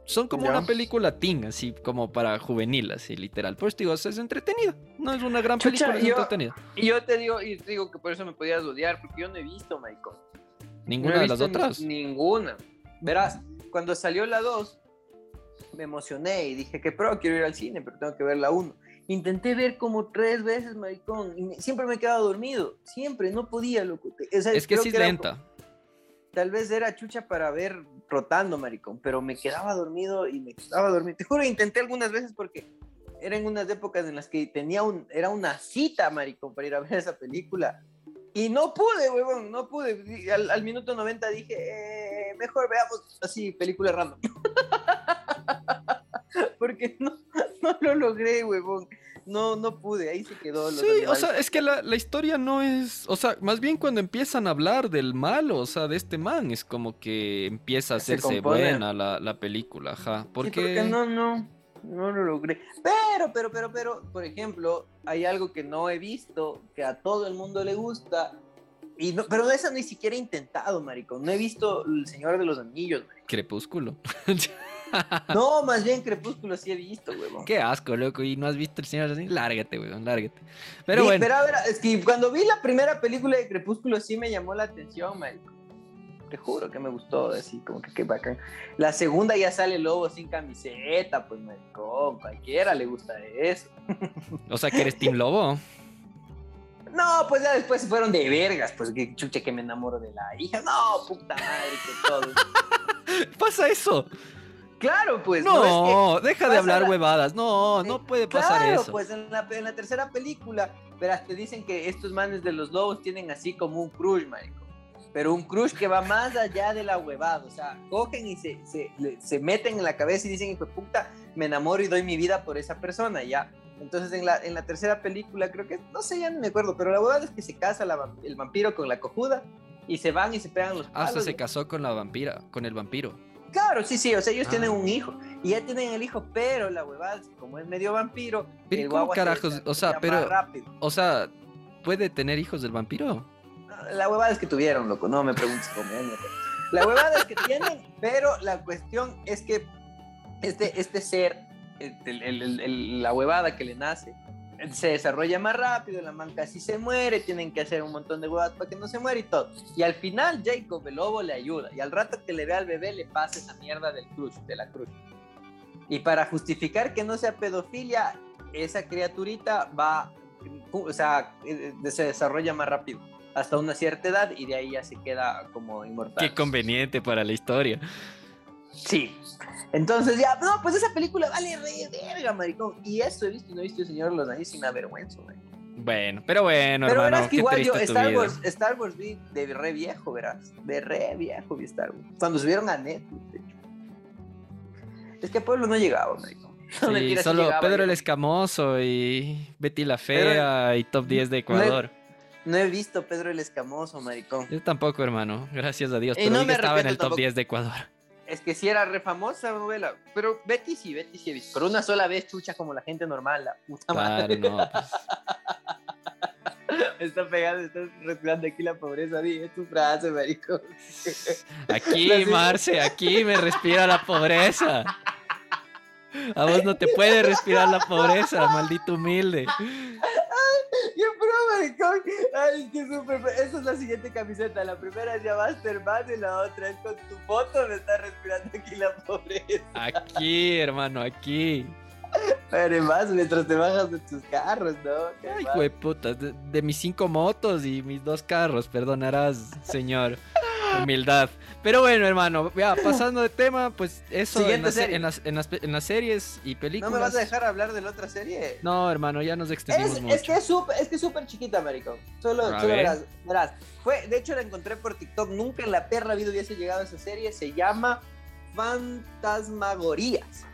Speaker 1: Son como
Speaker 2: Ya.
Speaker 1: una película teen, así como para juvenil, así literal. Por eso te digo, es entretenida. No es una gran
Speaker 2: Chucha,
Speaker 1: película, es
Speaker 2: yo-
Speaker 1: entretenida.
Speaker 2: Y yo te digo, y te digo que por eso me podías odiar, porque yo no he visto, maricón.
Speaker 1: Ninguna
Speaker 2: No
Speaker 1: de las otras.
Speaker 2: Ninguna. Verás, cuando salió la 2, me emocioné y dije que pro, quiero ir al cine, pero tengo que ver la 1. Intenté ver como tres veces, maricón, y siempre me he quedado dormido. Siempre, no podía, loco. O sea,
Speaker 1: Es que sí es lenta.
Speaker 2: Tal vez era chucha para ver rotando, maricón, pero me quedaba dormido y me quedaba dormido. Te juro, intenté algunas veces porque eran unas épocas en las que tenía un, era una cita, maricón, para ir a ver esa película. Y no pude, huevón, no pude. Al, al minuto 90 dije, eh, mejor veamos así, película random. porque no, no lo logré, huevón. No, no pude, ahí se quedó. los
Speaker 1: Sí, o sea, es que la, la historia no es. O sea, más bien cuando empiezan a hablar del malo, o sea, de este man, es como que empieza a
Speaker 2: Se
Speaker 1: hacerse buena la, la película, ajá.
Speaker 2: Sí,
Speaker 1: Porque.
Speaker 2: no, no, no lo logré. Pero, pero, pero, pero, por ejemplo, hay algo que no he visto, que a todo el mundo le gusta, y no, pero esa ni siquiera he intentado, maricón. No he visto El Señor de los Anillos.
Speaker 1: Crepúsculo.
Speaker 2: No, más bien Crepúsculo sí he visto, huevón.
Speaker 1: Qué asco, loco. Y no has visto el señor así. Lárgate, weón, lárgate. Pero
Speaker 2: Sí,
Speaker 1: bueno.
Speaker 2: Pero a ver, es que cuando vi la primera película de Crepúsculo sí me llamó la atención, maricón. Te juro que me gustó, así como que qué bacán. La segunda ya sale lobo sin camiseta, pues maricón, cualquiera le gusta eso.
Speaker 1: O sea, que eres Team Lobo.
Speaker 2: No, pues ya después se fueron de vergas, pues que chuche que me enamoro de la hija. No, puta madre, que todo.
Speaker 1: Pasa eso.
Speaker 2: Claro, pues.
Speaker 1: No,
Speaker 2: es que
Speaker 1: deja de hablar
Speaker 2: la-
Speaker 1: huevadas. No, no puede pasar
Speaker 2: claro,
Speaker 1: eso.
Speaker 2: pues en la, en la tercera película, verás, te dicen que estos manes de los lobos tienen así como un crush, marico. Pero un crush que va más allá de la huevada. O sea, cogen y se, se, se meten en la cabeza y dicen, hijo de puta, me enamoro y doy mi vida por esa persona, ya. Entonces en la, en la tercera película, creo que, no sé, ya no me acuerdo, pero la huevada es que se casa la el vampiro con la cojuda y se van y se pegan los palos.
Speaker 1: Hasta se casó con la vampira, con el vampiro.
Speaker 2: Claro, sí, sí, o sea, ellos
Speaker 1: Ah.
Speaker 2: tienen un hijo y ya tienen el hijo, pero la huevada como es medio vampiro,
Speaker 1: Pero
Speaker 2: el
Speaker 1: ¿cómo
Speaker 2: se
Speaker 1: carajos? O sea, pero-
Speaker 2: rápido.
Speaker 1: O sea, ¿puede tener hijos del vampiro?
Speaker 2: La huevada es que tuvieron, loco, no me preguntes cómo. La huevada es que tienen, pero la cuestión es que este, este ser, el- el- el- el- la huevada que le nace, se desarrolla más rápido, la man casi se muere, tienen que hacer un montón de huevadas para que no se muera y todo. Y al final Jacob, el lobo, le ayuda. Y al rato que le ve al bebé, le pasa esa mierda del crush, de la cruz. Y para justificar que no sea pedofilia, esa criaturita va, o sea, eh, se desarrolla más rápido hasta una cierta edad y de ahí ya se queda como inmortal.
Speaker 1: Qué conveniente para la historia.
Speaker 2: Sí. Entonces ya, no, pues esa película vale re verga, maricón. Y eso he visto y no he visto el Señor de los Anillos sin avergüenza, maricón.
Speaker 1: Bueno, pero bueno,
Speaker 2: Pero
Speaker 1: hermano,
Speaker 2: verás que igual yo, Star. Wars, Star Wars vi de re viejo, verás. De re viejo vi Star Wars. Cuando subieron a Netflix, de hecho. Es que Pueblo no llegaba, maricón. No,
Speaker 1: Sí,
Speaker 2: mentira, sí
Speaker 1: solo
Speaker 2: llegaba,
Speaker 1: Pedro
Speaker 2: yo.
Speaker 1: el Escamoso y Betty la Fea y Top 10 de Ecuador.
Speaker 2: No he visto Pedro el Escamoso, maricón.
Speaker 1: Yo tampoco, hermano. Gracias a Dios.
Speaker 2: Y
Speaker 1: Pero
Speaker 2: no me
Speaker 1: estaba en el top
Speaker 2: tampoco.
Speaker 1: 10 de Ecuador.
Speaker 2: Es que sí era re famosa novela. Pero Betty sí, Betty sí he visto. Pero una sola vez, chucha, como la gente normal, la puta madre.
Speaker 1: Claro, no. pues,
Speaker 2: Está pegando, está respirando aquí la pobreza. Di, es tu frase, marico.
Speaker 1: Aquí, Marce, aquí me respira la pobreza. A vos no te puede respirar la pobreza, maldito humilde.
Speaker 2: ¡Qué pro, maricón! Ay, qué súper. Esa es la siguiente camiseta. La primera es ya Masterman y la otra es con tu foto me está respirando aquí la pobreza.
Speaker 1: Aquí, hermano, aquí.
Speaker 2: Además, mientras te bajas de tus carros, ¿no? Qué
Speaker 1: Ay,
Speaker 2: mal.
Speaker 1: hijo de puta, de, de mis cinco motos y mis dos carros, perdonarás, señor. Humildad. Pero bueno, hermano, ya pasando de tema, pues eso en las, en, las, en, las, pe- en las series y
Speaker 2: ¿No
Speaker 1: películas.
Speaker 2: me vas a dejar hablar de la otra serie?
Speaker 1: No, hermano, ya nos extendimos
Speaker 2: Es,
Speaker 1: mucho.
Speaker 2: es que es súper es que es chiquita, maricón. Solo, solo
Speaker 1: ver.
Speaker 2: verás, verás. Fue, de hecho, la encontré por TikTok. Nunca en la perra vida hubiese llegado a esa serie. Se llama Fantasmagorías.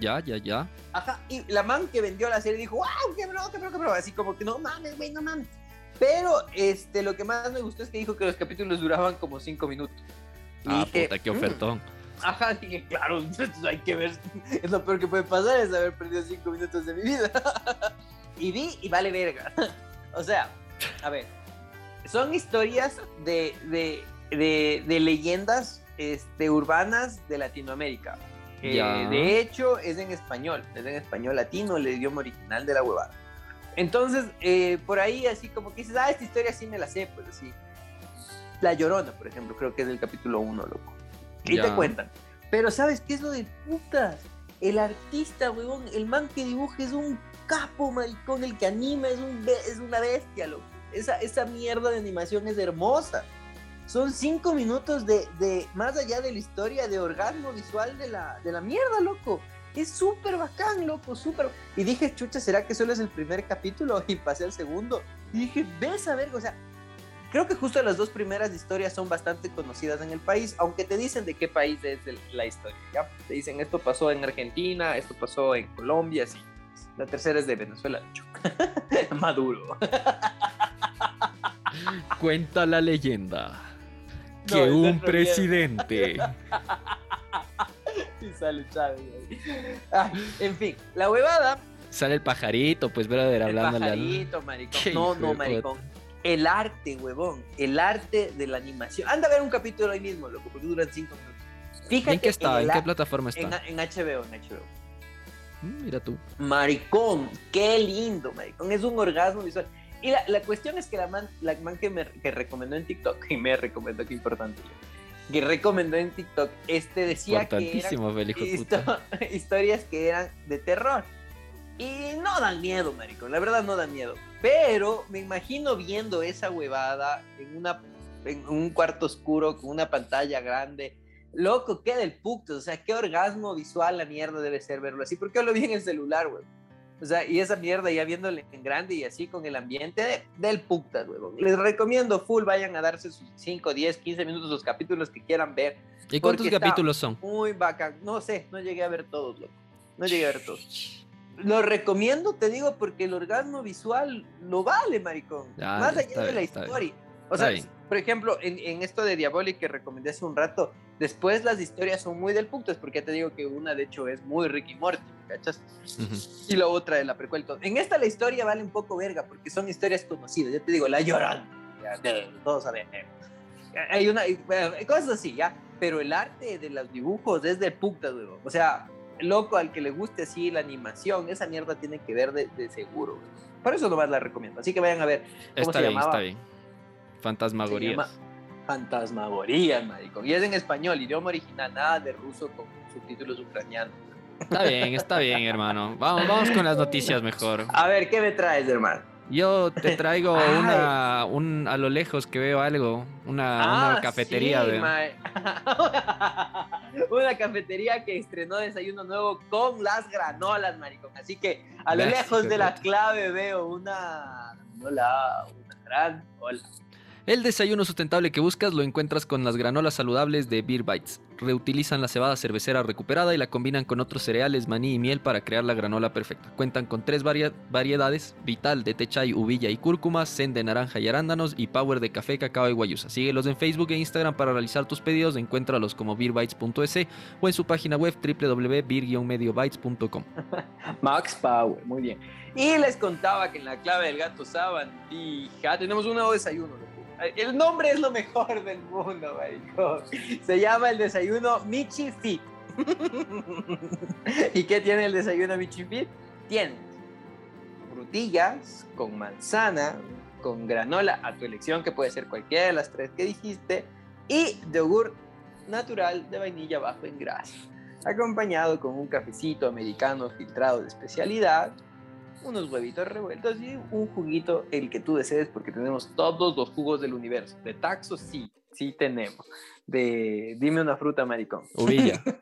Speaker 1: Ya, ya, ya.
Speaker 2: Ajá, y la man que vendió la serie dijo, wow, qué bro, qué bro, qué bro. Así como que no mames, güey, no mames. Pero este, lo que más me gustó es que dijo que los capítulos duraban como cinco minutos. Y
Speaker 1: Ah,
Speaker 2: dije,
Speaker 1: puta, qué
Speaker 2: "Mm".
Speaker 1: ofertón.
Speaker 2: Ajá, dije, claro, hay que ver. Es lo peor que puede pasar es haber perdido cinco minutos de mi vida. y vi y vale verga. o sea, a ver, son historias de, de, de, de leyendas este, urbanas de Latinoamérica. Eh, de hecho, es en español, es en español latino, el idioma original de la huevada. Entonces, eh, por ahí así como que dices, ah, esta historia sí me la sé, pues así. La Llorona, por ejemplo, creo que es del capítulo 1, loco. Y
Speaker 1: Ya.
Speaker 2: te cuentan. Pero ¿sabes qué es lo de putas? El artista, huevón, el man que dibuja es un capo, maricón, el que anima es, un es una bestia, loco. Esa, esa mierda de animación es hermosa. Son cinco minutos de, de, más allá de la historia, de orgasmo visual de la, de la mierda, loco. Es súper bacán, loco, súper. Y dije, chucha, ¿será que solo es el primer capítulo? Y pasé al segundo. Y dije, ves a ver, o sea, creo que justo las dos primeras historias son bastante conocidas en el país, aunque te dicen de qué país es el- la historia, ¿ya? Te dicen, esto pasó en Argentina, esto pasó en Colombia, sí. La tercera es de Venezuela. Maduro.
Speaker 1: Cuenta la leyenda que un presidente.
Speaker 2: Y sale Chávez. Ay, en fin, la huevada
Speaker 1: Sale el pajarito, pues, brother,
Speaker 2: El
Speaker 1: hablándole al-
Speaker 2: pajarito, maricón. No, no, maricón. El arte, huevón. El arte de la animación. Anda a ver un capítulo ahí mismo, loco, porque duran cinco minutos. Fíjate
Speaker 1: ¿En qué está?
Speaker 2: el
Speaker 1: ¿En qué plataforma está?
Speaker 2: en HBO, en HBO.
Speaker 1: Mm, Mira tú.
Speaker 2: Maricón, qué lindo, maricón. Es un orgasmo visual. Y la, la cuestión es que la man, la man que me que recomendó en TikTok, y me recomendó, qué importante, que recomendó en TikTok, este decía que eran histo- historias que eran de terror. Y no dan miedo, maricón. La verdad no dan miedo. Pero me imagino viendo esa huevada en, una, en un cuarto oscuro con una pantalla grande. Loco, qué del puto. O sea, qué orgasmo visual la mierda debe ser verlo así. Porque yo lo vi en el celular, güey. O sea, y esa mierda ya viéndole en grande y así con el ambiente de- del puta, huevón. Les recomiendo full, vayan a darse sus 5, 10, 15 minutos los capítulos que quieran ver.
Speaker 1: ¿Y cuántos capítulos son?
Speaker 2: Muy bacán. No sé, no llegué a ver todos, loco. No llegué a ver todos. Lo recomiendo, te digo, porque el orgasmo visual lo vale, maricón. Más allá de la
Speaker 1: bien.
Speaker 2: historia. O sea, por ejemplo, en, en esto de Diabolic que recomendé hace un rato, después las historias son muy del putas, porque ya te digo que una de hecho es muy Ricky Morty, ¿cachas?
Speaker 1: Ujú.
Speaker 2: Y la otra de la precuela. En esta la historia vale un poco verga, porque son historias conocidas. Ya te digo, la de- todos sabemos. Hay una, cosas así, ¿ya? Pero el arte de los dibujos es de puta, weón. O sea, loco, al que le guste así la animación, esa mierda tiene que ver de, de seguro. Por eso nomás la recomiendo. Así que vayan a ver. ¿Cómo
Speaker 1: Está
Speaker 2: se
Speaker 1: bien,
Speaker 2: llamaba?
Speaker 1: está bien. Fantasmagorías.
Speaker 2: Se llama Fantasmagoría, maricón. Y es en español, idioma original, nada de ruso con subtítulos ucranianos.
Speaker 1: Está bien, está bien, hermano. Vamos, vamos con las noticias mejor.
Speaker 2: A ver, ¿qué me traes, hermano?
Speaker 1: Yo te traigo una, un, a lo lejos que veo algo, una, una cafetería.
Speaker 2: Ah, sí, una cafetería que estrenó desayuno nuevo con las granolas, maricón. Así que a lo lejos de la clave veo una granola, una gran hola.
Speaker 1: El desayuno sustentable que buscas lo encuentras con las granolas saludables de Beer Bites. Reutilizan la cebada cervecera recuperada y la combinan con otros cereales, maní y miel para crear la granola perfecta. Cuentan con tres variedades, Vital de té chai, uvilla y cúrcuma, Zen de naranja y arándanos y Power de café, cacao y guayusa. Síguelos en Facebook e Instagram para realizar tus pedidos, encuéntralos como beerbites.es o en su página web www.beer-mediobites.com.
Speaker 2: Max Power, muy bien. Y les contaba que en la clave del gato sabandija tenemos un nuevo desayuno. El nombre es lo mejor del mundo, marico. Se llama el desayuno Michi Fit. ¿Y qué tiene el desayuno Michi Fit? Tiene frutillas con manzana, con granola a tu elección, que puede ser cualquiera de las tres que dijiste, y yogur natural de vainilla bajo en grasa acompañado con un cafecito americano filtrado de especialidad, unos huevitos revueltos y un juguito, el que tú desees, porque tenemos todos los jugos del universo. De taxo, sí, sí tenemos. De dime una fruta, maricón.
Speaker 1: Uvilla.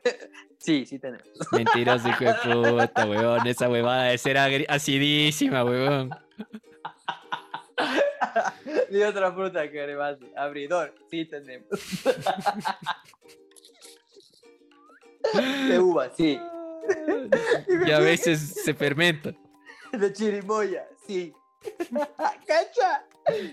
Speaker 2: Sí, sí tenemos.
Speaker 1: Mentiras de hijo de puta, weón. Esa huevada de ser acidísima, weón.
Speaker 2: Dime otra fruta que más. Abridor, sí tenemos. de uva, sí.
Speaker 1: y a veces se fermenta.
Speaker 2: De chirimoya, sí. ¿Cacha?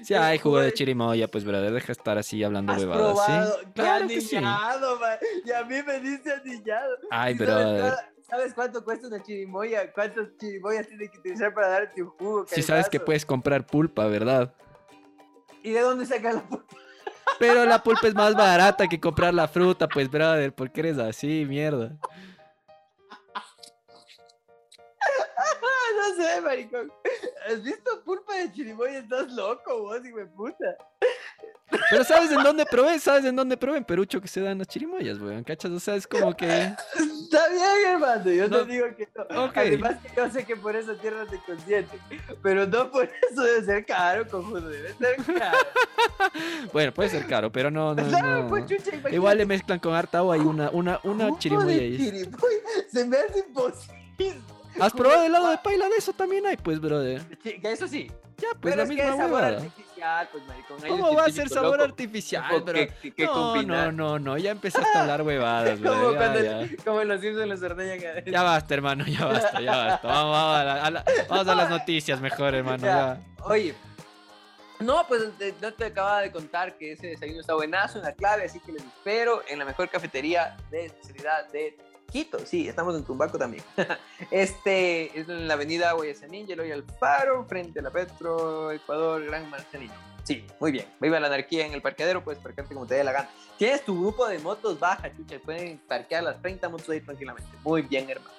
Speaker 1: Sí, hay jugo de chirimoya, pues, brother, deja estar así hablando
Speaker 2: ¿Has
Speaker 1: huevadas,
Speaker 2: probado?
Speaker 1: ¿sí?
Speaker 2: ¡Qué
Speaker 1: Claro que
Speaker 2: anillado! Y a mí me dice anillado.
Speaker 1: Ay,
Speaker 2: ¿Y sabes
Speaker 1: brother.
Speaker 2: ¿Sabes cuánto cuesta una chirimoya? ¿Cuántas chirimoyas tienes que utilizar para darte un jugo?
Speaker 1: Si sabes que puedes comprar pulpa, ¿verdad?
Speaker 2: ¿Y de dónde sacas la puta?
Speaker 1: Pero la pulpa es más barata que comprar la fruta, pues, brother, ¿por qué eres así, mierda?
Speaker 2: No sé, maricón. ¿Has visto pulpa de chirimoya? Estás loco, vos, hijo de puta.
Speaker 1: Pero ¿sabes en dónde probé? ¿Sabes en dónde probé? En Perucho que se dan las chirimoyas, weón, ¿cachas? O sea, es como que...
Speaker 2: Está bien, hermano. Yo
Speaker 1: No.
Speaker 2: te digo que no.
Speaker 1: Ok.
Speaker 2: Además, que yo sé que por esa tierra te consiente. Pero no por eso debe ser caro, cojudo. Debe ser caro.
Speaker 1: Bueno, puede ser caro, pero no, no,
Speaker 2: pues, chucha.
Speaker 1: Igual le mezclan con harta agua y una, una, una chirimoya
Speaker 2: de
Speaker 1: ahí.
Speaker 2: chirimoya. Se me hace imposible.
Speaker 1: ¿Has probado helado de paila de eso también hay, pues, brother?
Speaker 2: Sí, que eso sí.
Speaker 1: Ya, pues
Speaker 2: Pero
Speaker 1: la
Speaker 2: es que
Speaker 1: misma
Speaker 2: es sabor
Speaker 1: huevada.
Speaker 2: artificial, pues, maricón.
Speaker 1: ¿Cómo va a ser sabor
Speaker 2: loco
Speaker 1: artificial,
Speaker 2: que-
Speaker 1: bro?
Speaker 2: que- que
Speaker 1: No,
Speaker 2: combinar.
Speaker 1: no, no, no, ya empezaste a hablar huevadas, bro.
Speaker 2: Como,
Speaker 1: Ya,
Speaker 2: cuando
Speaker 1: ya.
Speaker 2: como en los Simpsons los ordeñan
Speaker 1: Ya basta, hermano, ya basta, ya basta. Vamos, vamos, a, la- a la- vamos a las noticias mejor, hermano.
Speaker 2: Ya.
Speaker 1: Ya.
Speaker 2: Oye, no, pues te- no te acababa de contar que ese desayuno está buenazo en la clave, así que les espero en la mejor cafetería de especialidad de Quito. Sí, estamos en Tumbaco también. Este es en la avenida Guayasamín, Yeloy Alfaro, frente a la Petro, Ecuador, Gran Marcelino. Sí, muy bien. Viva la anarquía en el parqueadero, puedes parquearte como te dé la gana. Tienes tu grupo de motos baja, chucha, pueden parquear las 30 motos ahí tranquilamente. Muy bien, hermano.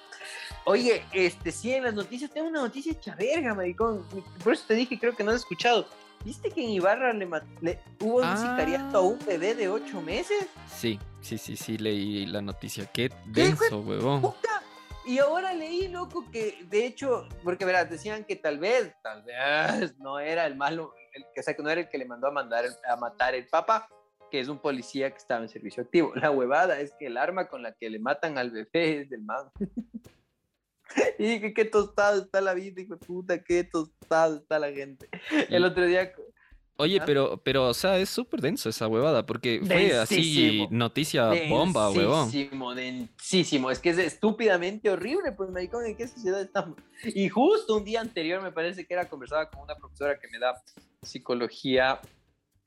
Speaker 2: Oye, este, sí, en las noticias tengo una noticia hecha verga, maricón. Por eso te dije, creo que no has escuchado. ¿Viste que en Ibarra le, le- hubo un
Speaker 1: Ah.
Speaker 2: sicariato a un bebé de 8 meses?
Speaker 1: Sí, sí, sí, sí, leí la noticia. Qué
Speaker 2: ¿Qué,
Speaker 1: denso, huevón.
Speaker 2: ¡Puta! Y ahora leí, loco, que de hecho, porque verás, decían que tal vez, tal vez no era el malo, el, que- o sea, que no era el que le mandó a, mandar, a matar el papá, que es un policía que estaba en servicio activo. La huevada es que el arma con la que le matan al bebé es del man. y dije, qué tostado está la vida, hijo de puta, qué tostado está la gente. El otro día,
Speaker 1: Oye, pero, pero, o sea, es súper denso esa huevada, porque fue así
Speaker 2: Densísimo.
Speaker 1: noticia bomba, huevón.
Speaker 2: Densísimo, densísimo. Es que es estúpidamente horrible, pues, maricón, ¿en qué sociedad estamos? Y justo un día anterior me parece que era conversaba con una profesora que me da psicología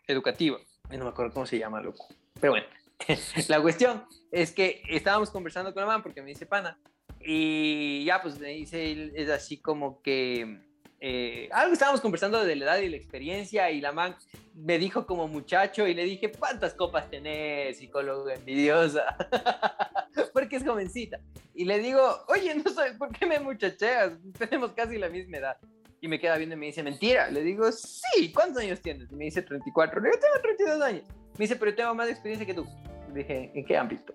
Speaker 2: educativa. No me acuerdo cómo se llama, loco. Pero bueno, la cuestión es que estábamos conversando con la mamá porque me dice pana. Y ya, pues me dice, es así como que... eh, algo estábamos conversando de la edad y la experiencia y la man me dijo como muchacho y le dije, ¿cuántas copas tenés, psicólogo envidiosa? Porque es jovencita. Y le digo, oye, no soy, ¿por qué me muchacheas? Tenemos casi la misma edad. Y me queda viendo y me dice, mentira. Le digo, sí, ¿cuántos años tienes? Y me dice, 34. Le digo, tengo 32 años. Me dice, pero tengo más experiencia que tú. Le dije, ¿en qué ámbito?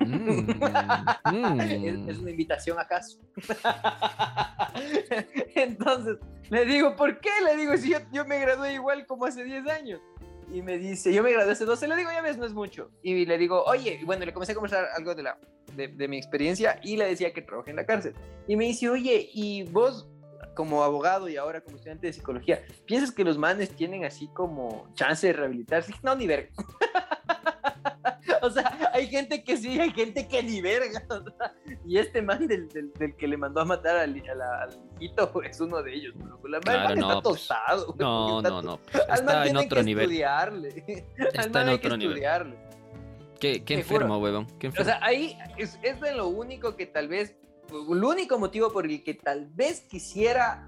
Speaker 1: Mm, mm.
Speaker 2: Es, es una invitación acaso. Entonces, le digo, ¿por qué? Le digo, si yo, yo me gradué igual como hace 10 años. Y me dice, yo me gradué hace 12, le digo, ya ves, no es mucho. Y le digo, oye, y bueno, le comencé a conversar algo de, la, de, de mi experiencia y le decía que trabajé en la cárcel. Y me dice, oye, ¿y vos como abogado y ahora como estudiante de psicología, piensas que los manes tienen así como chance de rehabilitarse? No, ni verga. o sea, hay gente que sí, hay gente que ni verga. o sea, y este man del, del, del que le mandó a matar al, la- al hijito es uno de ellos. La
Speaker 1: Claro,
Speaker 2: man
Speaker 1: no,
Speaker 2: está
Speaker 1: pues,
Speaker 2: tostado.
Speaker 1: No,
Speaker 2: está
Speaker 1: no, no.
Speaker 2: Al man
Speaker 1: Está en otro
Speaker 2: que
Speaker 1: nivel.
Speaker 2: estudiarle. Al
Speaker 1: Está
Speaker 2: man
Speaker 1: en
Speaker 2: hay
Speaker 1: otro
Speaker 2: que
Speaker 1: nivel.
Speaker 2: estudiarle.
Speaker 1: Qué, enfermo, huevón.
Speaker 2: O sea, ahí es, es de lo único que tal vez, el único motivo por el que tal vez quisiera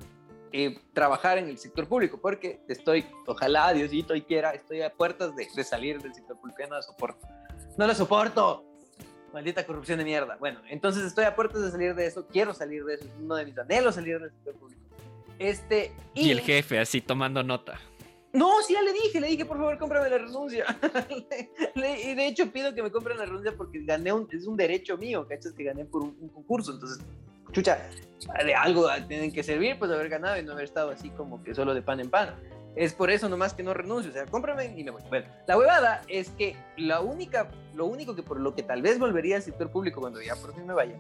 Speaker 2: eh, trabajar en el sector público, porque estoy, ojalá Diosito y quiera, estoy a puertas de, de salir del sector público, ya no soporto. No lo soporto. Maldita corrupción de mierda. Bueno, entonces estoy a puertas de salir de eso, quiero salir de eso, es uno de mis anhelos salir del sector público. Este,
Speaker 1: y el jefe así tomando nota.
Speaker 2: no, sí, ya le dije, le dije, por favor, cómprame la renuncia. Y de hecho pido que me compren la renuncia porque gané un, es un derecho mío, ¿cachas? Que gané por un, un concurso. Entonces, chucha, de algo tienen que servir, pues haber ganado y no haber estado así como que solo de pan en pan. Es por eso nomás que no renuncio, o sea, cómprame y me voy. Bueno, la huevada es que la única, lo único que por lo que tal vez volvería al sector público cuando ya por fin me vaya,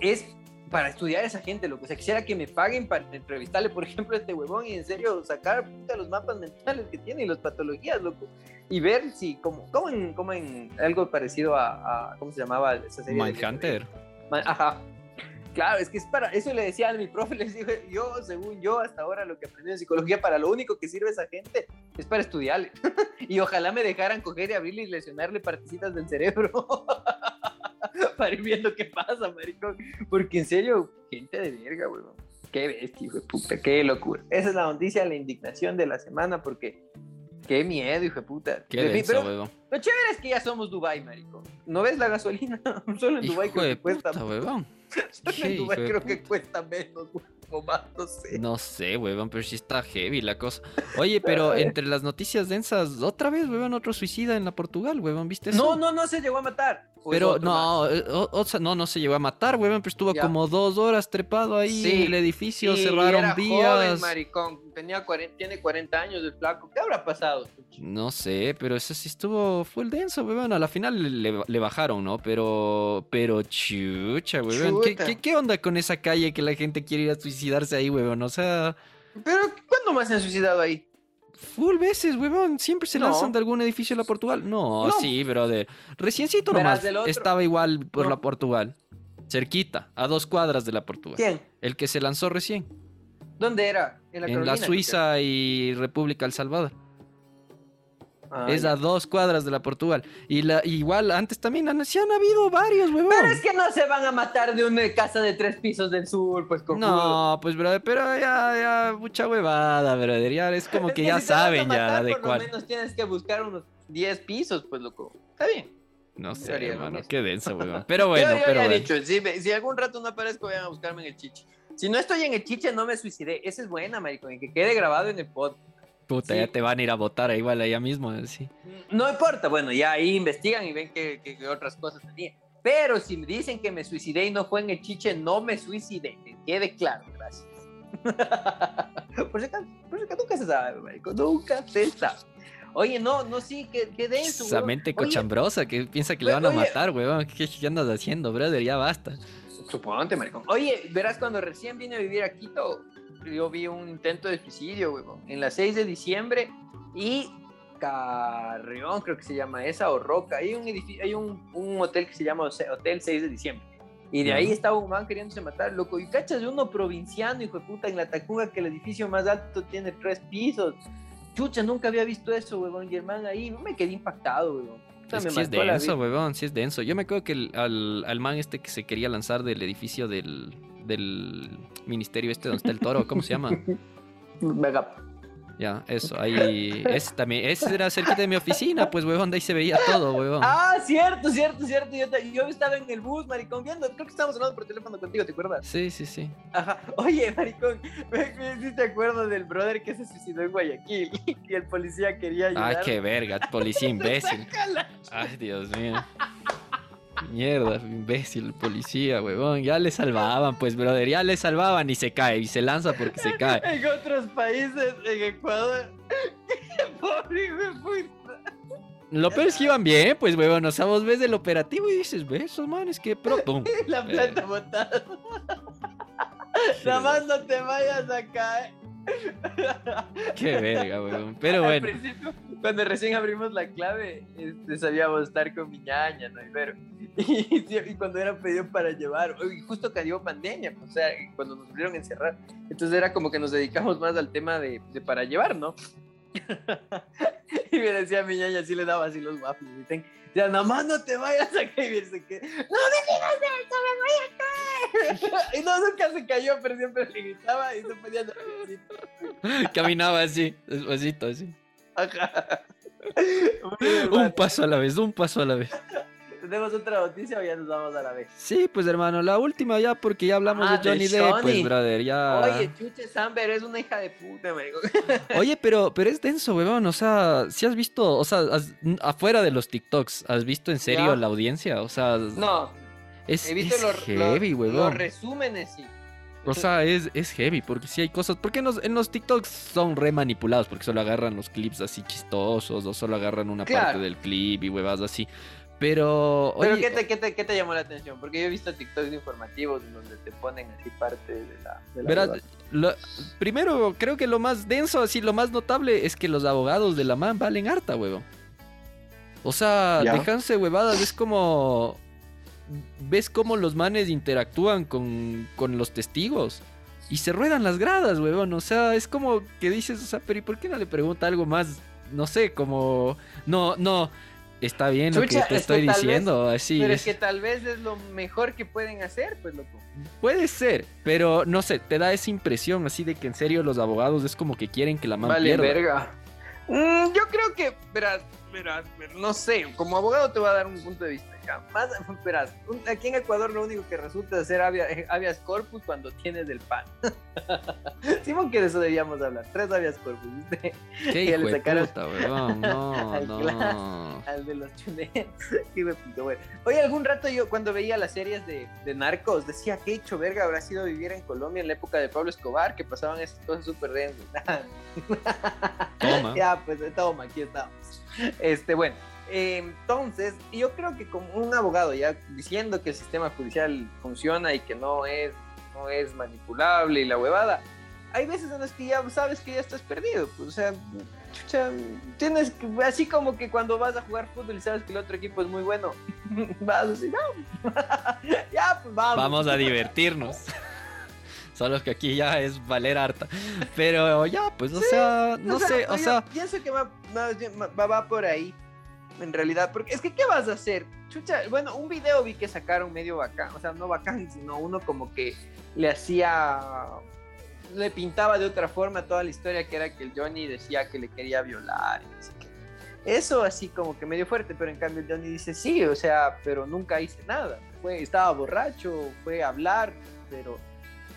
Speaker 2: es para estudiar a esa gente, lo que o sea, quisiera que me paguen para entrevistarle, por ejemplo, a este huevón y en serio sacar puta, los mapas mentales que tiene y las patologías, loco, y ver si, como, como, en, como en algo parecido a, a- ¿cómo se llamaba esa serie?
Speaker 1: Mindhunter.
Speaker 2: Ajá. Claro, es que es para, eso le decía a mi profe, les dije, yo, según yo, hasta ahora lo que aprendí en psicología, para lo único que sirve esa gente es para estudiarle. y ojalá me dejaran coger y abrirle y lesionarle partecitas del cerebro. para ir viendo qué pasa, maricón. Porque en serio, gente de verga, weón. Qué bestia, hijo de puta, qué locura. Esa es la noticia, la indignación de la semana, porque qué miedo, hijo de puta.
Speaker 1: Qué denso,
Speaker 2: Pero lo chévere es que ya somos Dubai, maricón. ¿No ves la gasolina? Solo en Dubai
Speaker 1: Hijo de
Speaker 2: que cuesta.
Speaker 1: puta, huevón.
Speaker 2: Creo que cuesta menos, o más, no sé.
Speaker 1: No sé, huevón, pero sí está heavy la cosa. Oye, pero entre las noticias densas, otra vez, huevón, otro suicida en la Portugal, huevón, ¿viste eso?
Speaker 2: No, no, no se llegó a matar. ¿O es
Speaker 1: Pero no, eh, o, o sea, no, no se llegó a matar, huevón, pero estuvo
Speaker 2: Ya.
Speaker 1: como dos horas trepado ahí
Speaker 2: Sí,
Speaker 1: en el edificio,
Speaker 2: Sí,
Speaker 1: cerraron
Speaker 2: era
Speaker 1: vías.
Speaker 2: joven, maricón. Tenía 40, tiene 40 años el flaco. ¿Qué habrá pasado?
Speaker 1: No sé, pero eso sí estuvo full denso, weón. A la final le, le bajaron, ¿no? Pero, pero chucha, weón. ¿Qué, qué, qué onda con esa calle que la gente quiere ir a suicidarse ahí, weón? O sea,
Speaker 2: Pero, ¿cuándo más se han suicidado ahí?
Speaker 1: full veces, weón. Siempre se
Speaker 2: No.
Speaker 1: lanzan de algún edificio a la Portugal. No,
Speaker 2: No.
Speaker 1: sí, brother. Reciencito nomás estaba igual por
Speaker 2: No.
Speaker 1: la Portugal. Cerquita, a dos cuadras de la Portugal.
Speaker 2: ¿Quién?
Speaker 1: El que se lanzó recién.
Speaker 2: ¿Dónde era? En la,
Speaker 1: en
Speaker 2: Carolina,
Speaker 1: la Suiza y República El Salvador.
Speaker 2: Ah,
Speaker 1: es
Speaker 2: ya.
Speaker 1: a dos cuadras de la Portugal. Y la, igual antes también han, sí han habido varios, weón.
Speaker 2: Pero es que no se van a matar de una casa de tres pisos del sur, pues cojudo.
Speaker 1: No, pues brother, pero ya, ya, mucha huevada, brother. Ya es como que ya
Speaker 2: si
Speaker 1: saben ya
Speaker 2: matar,
Speaker 1: de
Speaker 2: por
Speaker 1: cuál.
Speaker 2: lo menos tienes que buscar unos 10 pisos, pues loco. Está bien.
Speaker 1: No sé, hermano,
Speaker 2: ¿no?
Speaker 1: qué denso, weón. Pero bueno,
Speaker 2: yo, yo
Speaker 1: pero
Speaker 2: ya
Speaker 1: bueno.
Speaker 2: dicho, si, si algún rato no aparezco, vayan a buscarme en el chiche. Si no estoy en el chiche, no me suicidé. Esa es buena, maricón, que quede grabado en el pod.
Speaker 1: Puta,
Speaker 2: sí.
Speaker 1: ya te van a ir a votar igual allá mismo, sí.
Speaker 2: No importa, bueno, ya ahí investigan y ven que, que- que otras cosas tenía. Pero si me dicen que me suicidé y no fue en el chiche, no me suicidé. Que quede claro, gracias. por, si acaso, por si acaso, nunca se sabe, marico, nunca se sabe. Oye, no, no, sí, que, que denso.
Speaker 1: Esa mente
Speaker 2: Oye,
Speaker 1: cochambrosa que piensa que le
Speaker 2: Oye,
Speaker 1: van a
Speaker 2: oye.
Speaker 1: matar, weón. ¿Qué, qué andas haciendo, brother? Ya basta.
Speaker 2: Suponte, maricón. Oye, verás, cuando recién vine a vivir a Quito, yo vi un intento de suicidio, huevón, en la 6 de diciembre y Carrión, creo que se llama esa, o Roca. Hay un, edificio, hay un, un hotel que se llama Hotel 6 de diciembre. Y de ahí estaba un man queriéndose matar, loco. Y cachas de uno provinciano, hijo de puta, en la Tacunga, que el edificio más alto tiene tres pisos. Chucha, nunca había visto eso, huevón. Y el man ahí, me quedé impactado, huevón.
Speaker 1: Es que sí es denso, weón, sí es denso. Yo me acuerdo que el- al, al man este que se quería lanzar del edificio del, del ministerio este donde está el toro, ¿cómo se llama?
Speaker 2: Mega.
Speaker 1: Ya, eso, ahí, ese también, ese era cerquita de mi oficina, pues, weón, de ahí se veía todo, weón.
Speaker 2: Ah, cierto, cierto, cierto. Yo, te- yo estaba en el bus, maricón, viendo. Creo que estábamos hablando por teléfono contigo, ¿te acuerdas?
Speaker 1: Sí, sí, sí.
Speaker 2: Ajá. Oye, maricón, me, me hiciste acuerdo del brother que se suicidó en Guayaquil y el policía quería ayudar.
Speaker 1: Ay, qué verga, policía imbécil. Ay, Dios mío. Mierda, imbécil, policía, huevón. Ya le salvaban, pues, brother. Ya le salvaban y se cae. Y se lanza porque se cae.
Speaker 2: En otros países, en Ecuador. Pobre puta.
Speaker 1: Lo peor es que iban bien, pues, huevón. O sea, vos ves el operativo y dices, ves, esos manes que pro. pum.
Speaker 2: La planta botada. Nada más no te vayas a caer.
Speaker 1: Qué verga, huevón. Pero
Speaker 2: Al
Speaker 1: bueno.
Speaker 2: principio, cuando recién abrimos la clave, este, sabíamos estar con mi ñaña, ¿no? Pero, y, y cuando era pedido para llevar, y justo cayó pandemia, o sea, cuando nos volvieron a encerrar, entonces era como que nos dedicamos más al tema de, de para llevar, ¿no? y me decía mi ñaña, así le daba así los waffles, y ya, nada más no te vayas a caer, y dice que, no me digas eso, me voy a caer. y no, nunca se cayó, pero siempre le gritaba y se ponía nerviosito.
Speaker 1: Caminaba así, despacito, así.
Speaker 2: Ajá.
Speaker 1: Un paso a la vez, un paso a la vez.
Speaker 2: ¿Tenemos otra noticia o ya nos vamos a la vez?
Speaker 1: Sí, pues, hermano, la última ya, porque ya hablamos
Speaker 2: Ah,
Speaker 1: de Johnny
Speaker 2: de
Speaker 1: Depp, pues, brother. Ya.
Speaker 2: Oye, Chuche Samber es una hija de puta, me digo.
Speaker 1: Oye, pero, pero es denso, weón. O sea, si has visto, o sea, has- afuera de los TikToks, ¿has visto en serio
Speaker 2: Ya.
Speaker 1: la audiencia? O sea,
Speaker 2: No,
Speaker 1: es,
Speaker 2: he visto
Speaker 1: es
Speaker 2: los,
Speaker 1: heavy,
Speaker 2: los-
Speaker 1: weón.
Speaker 2: los resúmenes, sí.
Speaker 1: O sea, es, es heavy, porque sí hay cosas. Porque en los, en los TikToks son re manipulados, porque solo agarran los clips así chistosos, o solo agarran una
Speaker 2: Claro.
Speaker 1: parte del clip y huevas así. Pero,
Speaker 2: Pero
Speaker 1: oye,
Speaker 2: ¿qué, te, qué, te, ¿qué te llamó la atención? Porque yo he visto TikToks informativos en donde te ponen así parte de la... De la
Speaker 1: verás, lo- primero, creo que lo más denso, así, lo más notable es que los abogados de la man valen harta, huevón. O sea,
Speaker 2: Ya.
Speaker 1: dejanse huevadas, es como. ves cómo los manes interactúan con, con los testigos. Y se ruedan las gradas, weón. O sea, es como que dices, o sea, pero ¿y por qué no le pregunta algo más? No sé, como... No, no, está bien lo que te
Speaker 2: es
Speaker 1: estoy diciendo. así
Speaker 2: Pero
Speaker 1: es-
Speaker 2: que tal vez es lo mejor que pueden hacer, pues loco.
Speaker 1: Puede ser, pero no sé, te da esa impresión así de que en serio los abogados es como que quieren que la man
Speaker 2: Vale,
Speaker 1: pierda.
Speaker 2: verga. Mm, yo creo que, verás, verás, ver- no sé, como abogado te voy a dar un punto de vista. ya. Más, verás, un- aquí en Ecuador lo único que resulta ser habia- eh, habeas corpus cuando tienes el pan. Simón que de eso debíamos hablar. Tres habeas corpus, ¿viste?
Speaker 1: Qué hijo
Speaker 2: le
Speaker 1: de
Speaker 2: sacaron
Speaker 1: puta, weón. No,
Speaker 2: al
Speaker 1: no.
Speaker 2: Al de los puta, güey. Oye, algún rato yo cuando veía las series de, de narcos decía qué hecho verga habrá sido vivir en Colombia en la época de Pablo Escobar, que pasaban esas cosas súper densas.
Speaker 1: Toma.
Speaker 2: Ya, pues toma, aquí estamos. Este, bueno, entonces, yo creo que como un abogado ya diciendo que el sistema judicial funciona y que no es, no es manipulable y la huevada, hay veces en las que ya sabes que ya estás perdido. Pues, o sea, chucha, tienes que, así como que cuando vas a jugar fútbol y sabes que el otro equipo es muy bueno, vas así, no, ya, pues vamos.
Speaker 1: Vamos a divertirnos. Solo que aquí ya es valer harta. Pero ya, pues, o sea, no
Speaker 2: O sea,
Speaker 1: sé, o
Speaker 2: yo
Speaker 1: sea,
Speaker 2: Pienso que va, va, va por ahí, en realidad. Porque es que, ¿qué vas a hacer? Chucha, bueno, un video vi que sacaron medio bacán. O sea, no bacán, sino uno como que le hacía. Le pintaba de otra forma toda la historia que era que el Johnny decía que le quería violar. y no. Eso así como que medio fuerte, pero en cambio el Johnny dice sí, o sea, pero nunca hice nada. Fue, estaba borracho, fue a hablar, pero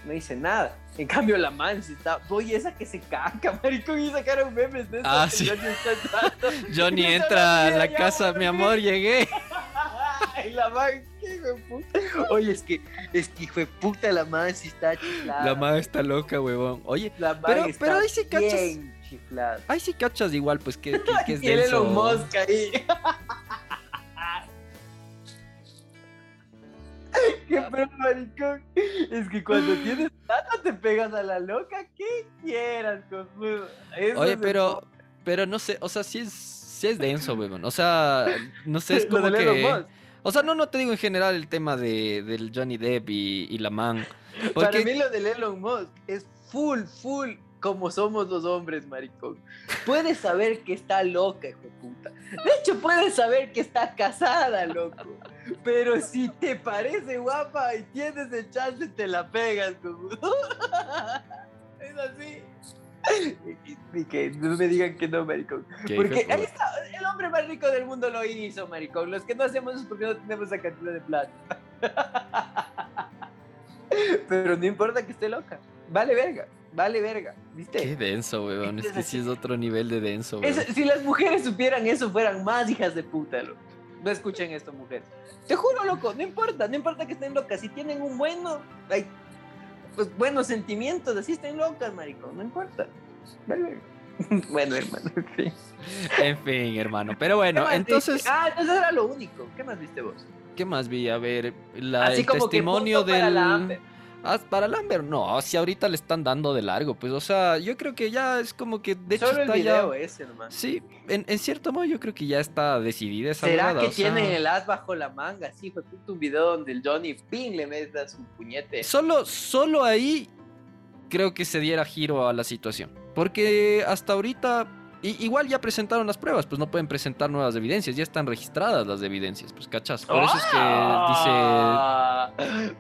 Speaker 2: no hice nada. En cambio, la man sí está. Oye, esa que se caca, maricón, y sacaron memes de eso.
Speaker 1: Ah, sí.
Speaker 2: Johnny.
Speaker 1: Johnny entra a la
Speaker 2: ya,
Speaker 1: casa, mi amor, llegué.
Speaker 2: y la man, qué hijo de puta. Oye, es que, es que hijo de puta, la man sí está chiflada.
Speaker 1: La madre está loca, huevón. Oye,
Speaker 2: La man
Speaker 1: pero-
Speaker 2: está
Speaker 1: pero ahí sí cachas-
Speaker 2: bien chiflada.
Speaker 1: ahí sí cachas igual, pues, que, que, que es denso.
Speaker 2: Elon Musk ahí. Qué pero maricón. Es que cuando tienes plata te pegas a la loca que quieras, cojudo. Eso
Speaker 1: Oye, pero, pero no sé, o sea, sí es, sí es denso, weón. O sea, no sé, es como que... O sea, no, no te digo en general el tema de, del Johnny Depp y, y la man.
Speaker 2: Para
Speaker 1: Porque,
Speaker 2: mí lo del Elon Musk es full, full como somos los hombres, maricón. Puedes saber que está loca, hijo de puta. De hecho, puedes saber que está casada, loco. Pero si te parece guapa y tienes el chance, te la pegas, cojudo. Es así. Y, que no me digan que no, maricón.
Speaker 1: ¿Qué hijo de
Speaker 2: Porque ahí está, el hombre más rico del mundo lo hizo, maricón. Los que no hacemos eso es porque no tenemos esa cantidad de plata. Pero no importa que esté loca. Vale verga, vale verga, ¿viste?
Speaker 1: Qué denso, weón. Es que sí es otro nivel de denso, weón.
Speaker 2: Es- si las mujeres supieran eso, fueran más hijas de puta, loco. No escuchen esto, mujeres. Te juro, loco, no importa, no importa que estén locas. Si tienen un bueno, hay, pues, buenos sentimientos, así estén locas, maricón, no importa. Vale verga. bueno, hermano, en fin.
Speaker 1: En fin, hermano. Pero
Speaker 2: ¿Qué
Speaker 1: bueno, entonces,
Speaker 2: viste? Ah, entonces era lo único. ¿Qué más viste vos?
Speaker 1: ¿qué más vi? A ver, la,
Speaker 2: Así
Speaker 1: el
Speaker 2: como que
Speaker 1: testimonio
Speaker 2: punto
Speaker 1: del...
Speaker 2: para la Amber.
Speaker 1: Para Lambert, no, si ahorita le están dando de largo, pues, o sea, yo creo que ya es como que, de hecho,
Speaker 2: Solo el
Speaker 1: está
Speaker 2: video
Speaker 1: ya...
Speaker 2: ese nomás.
Speaker 1: Sí, en, en cierto modo yo creo que ya está decidida esa
Speaker 2: ¿Será que
Speaker 1: sea,
Speaker 2: tiene el as bajo la manga? Sí, fue un video donde el Johnny Ping le mete su puñete.
Speaker 1: Solo, solo ahí creo que se diera giro a la situación. Porque hasta ahorita, i- igual ya presentaron las pruebas, pues no pueden presentar nuevas evidencias, ya están registradas las evidencias, pues cachas. Por eso es que
Speaker 2: Ah,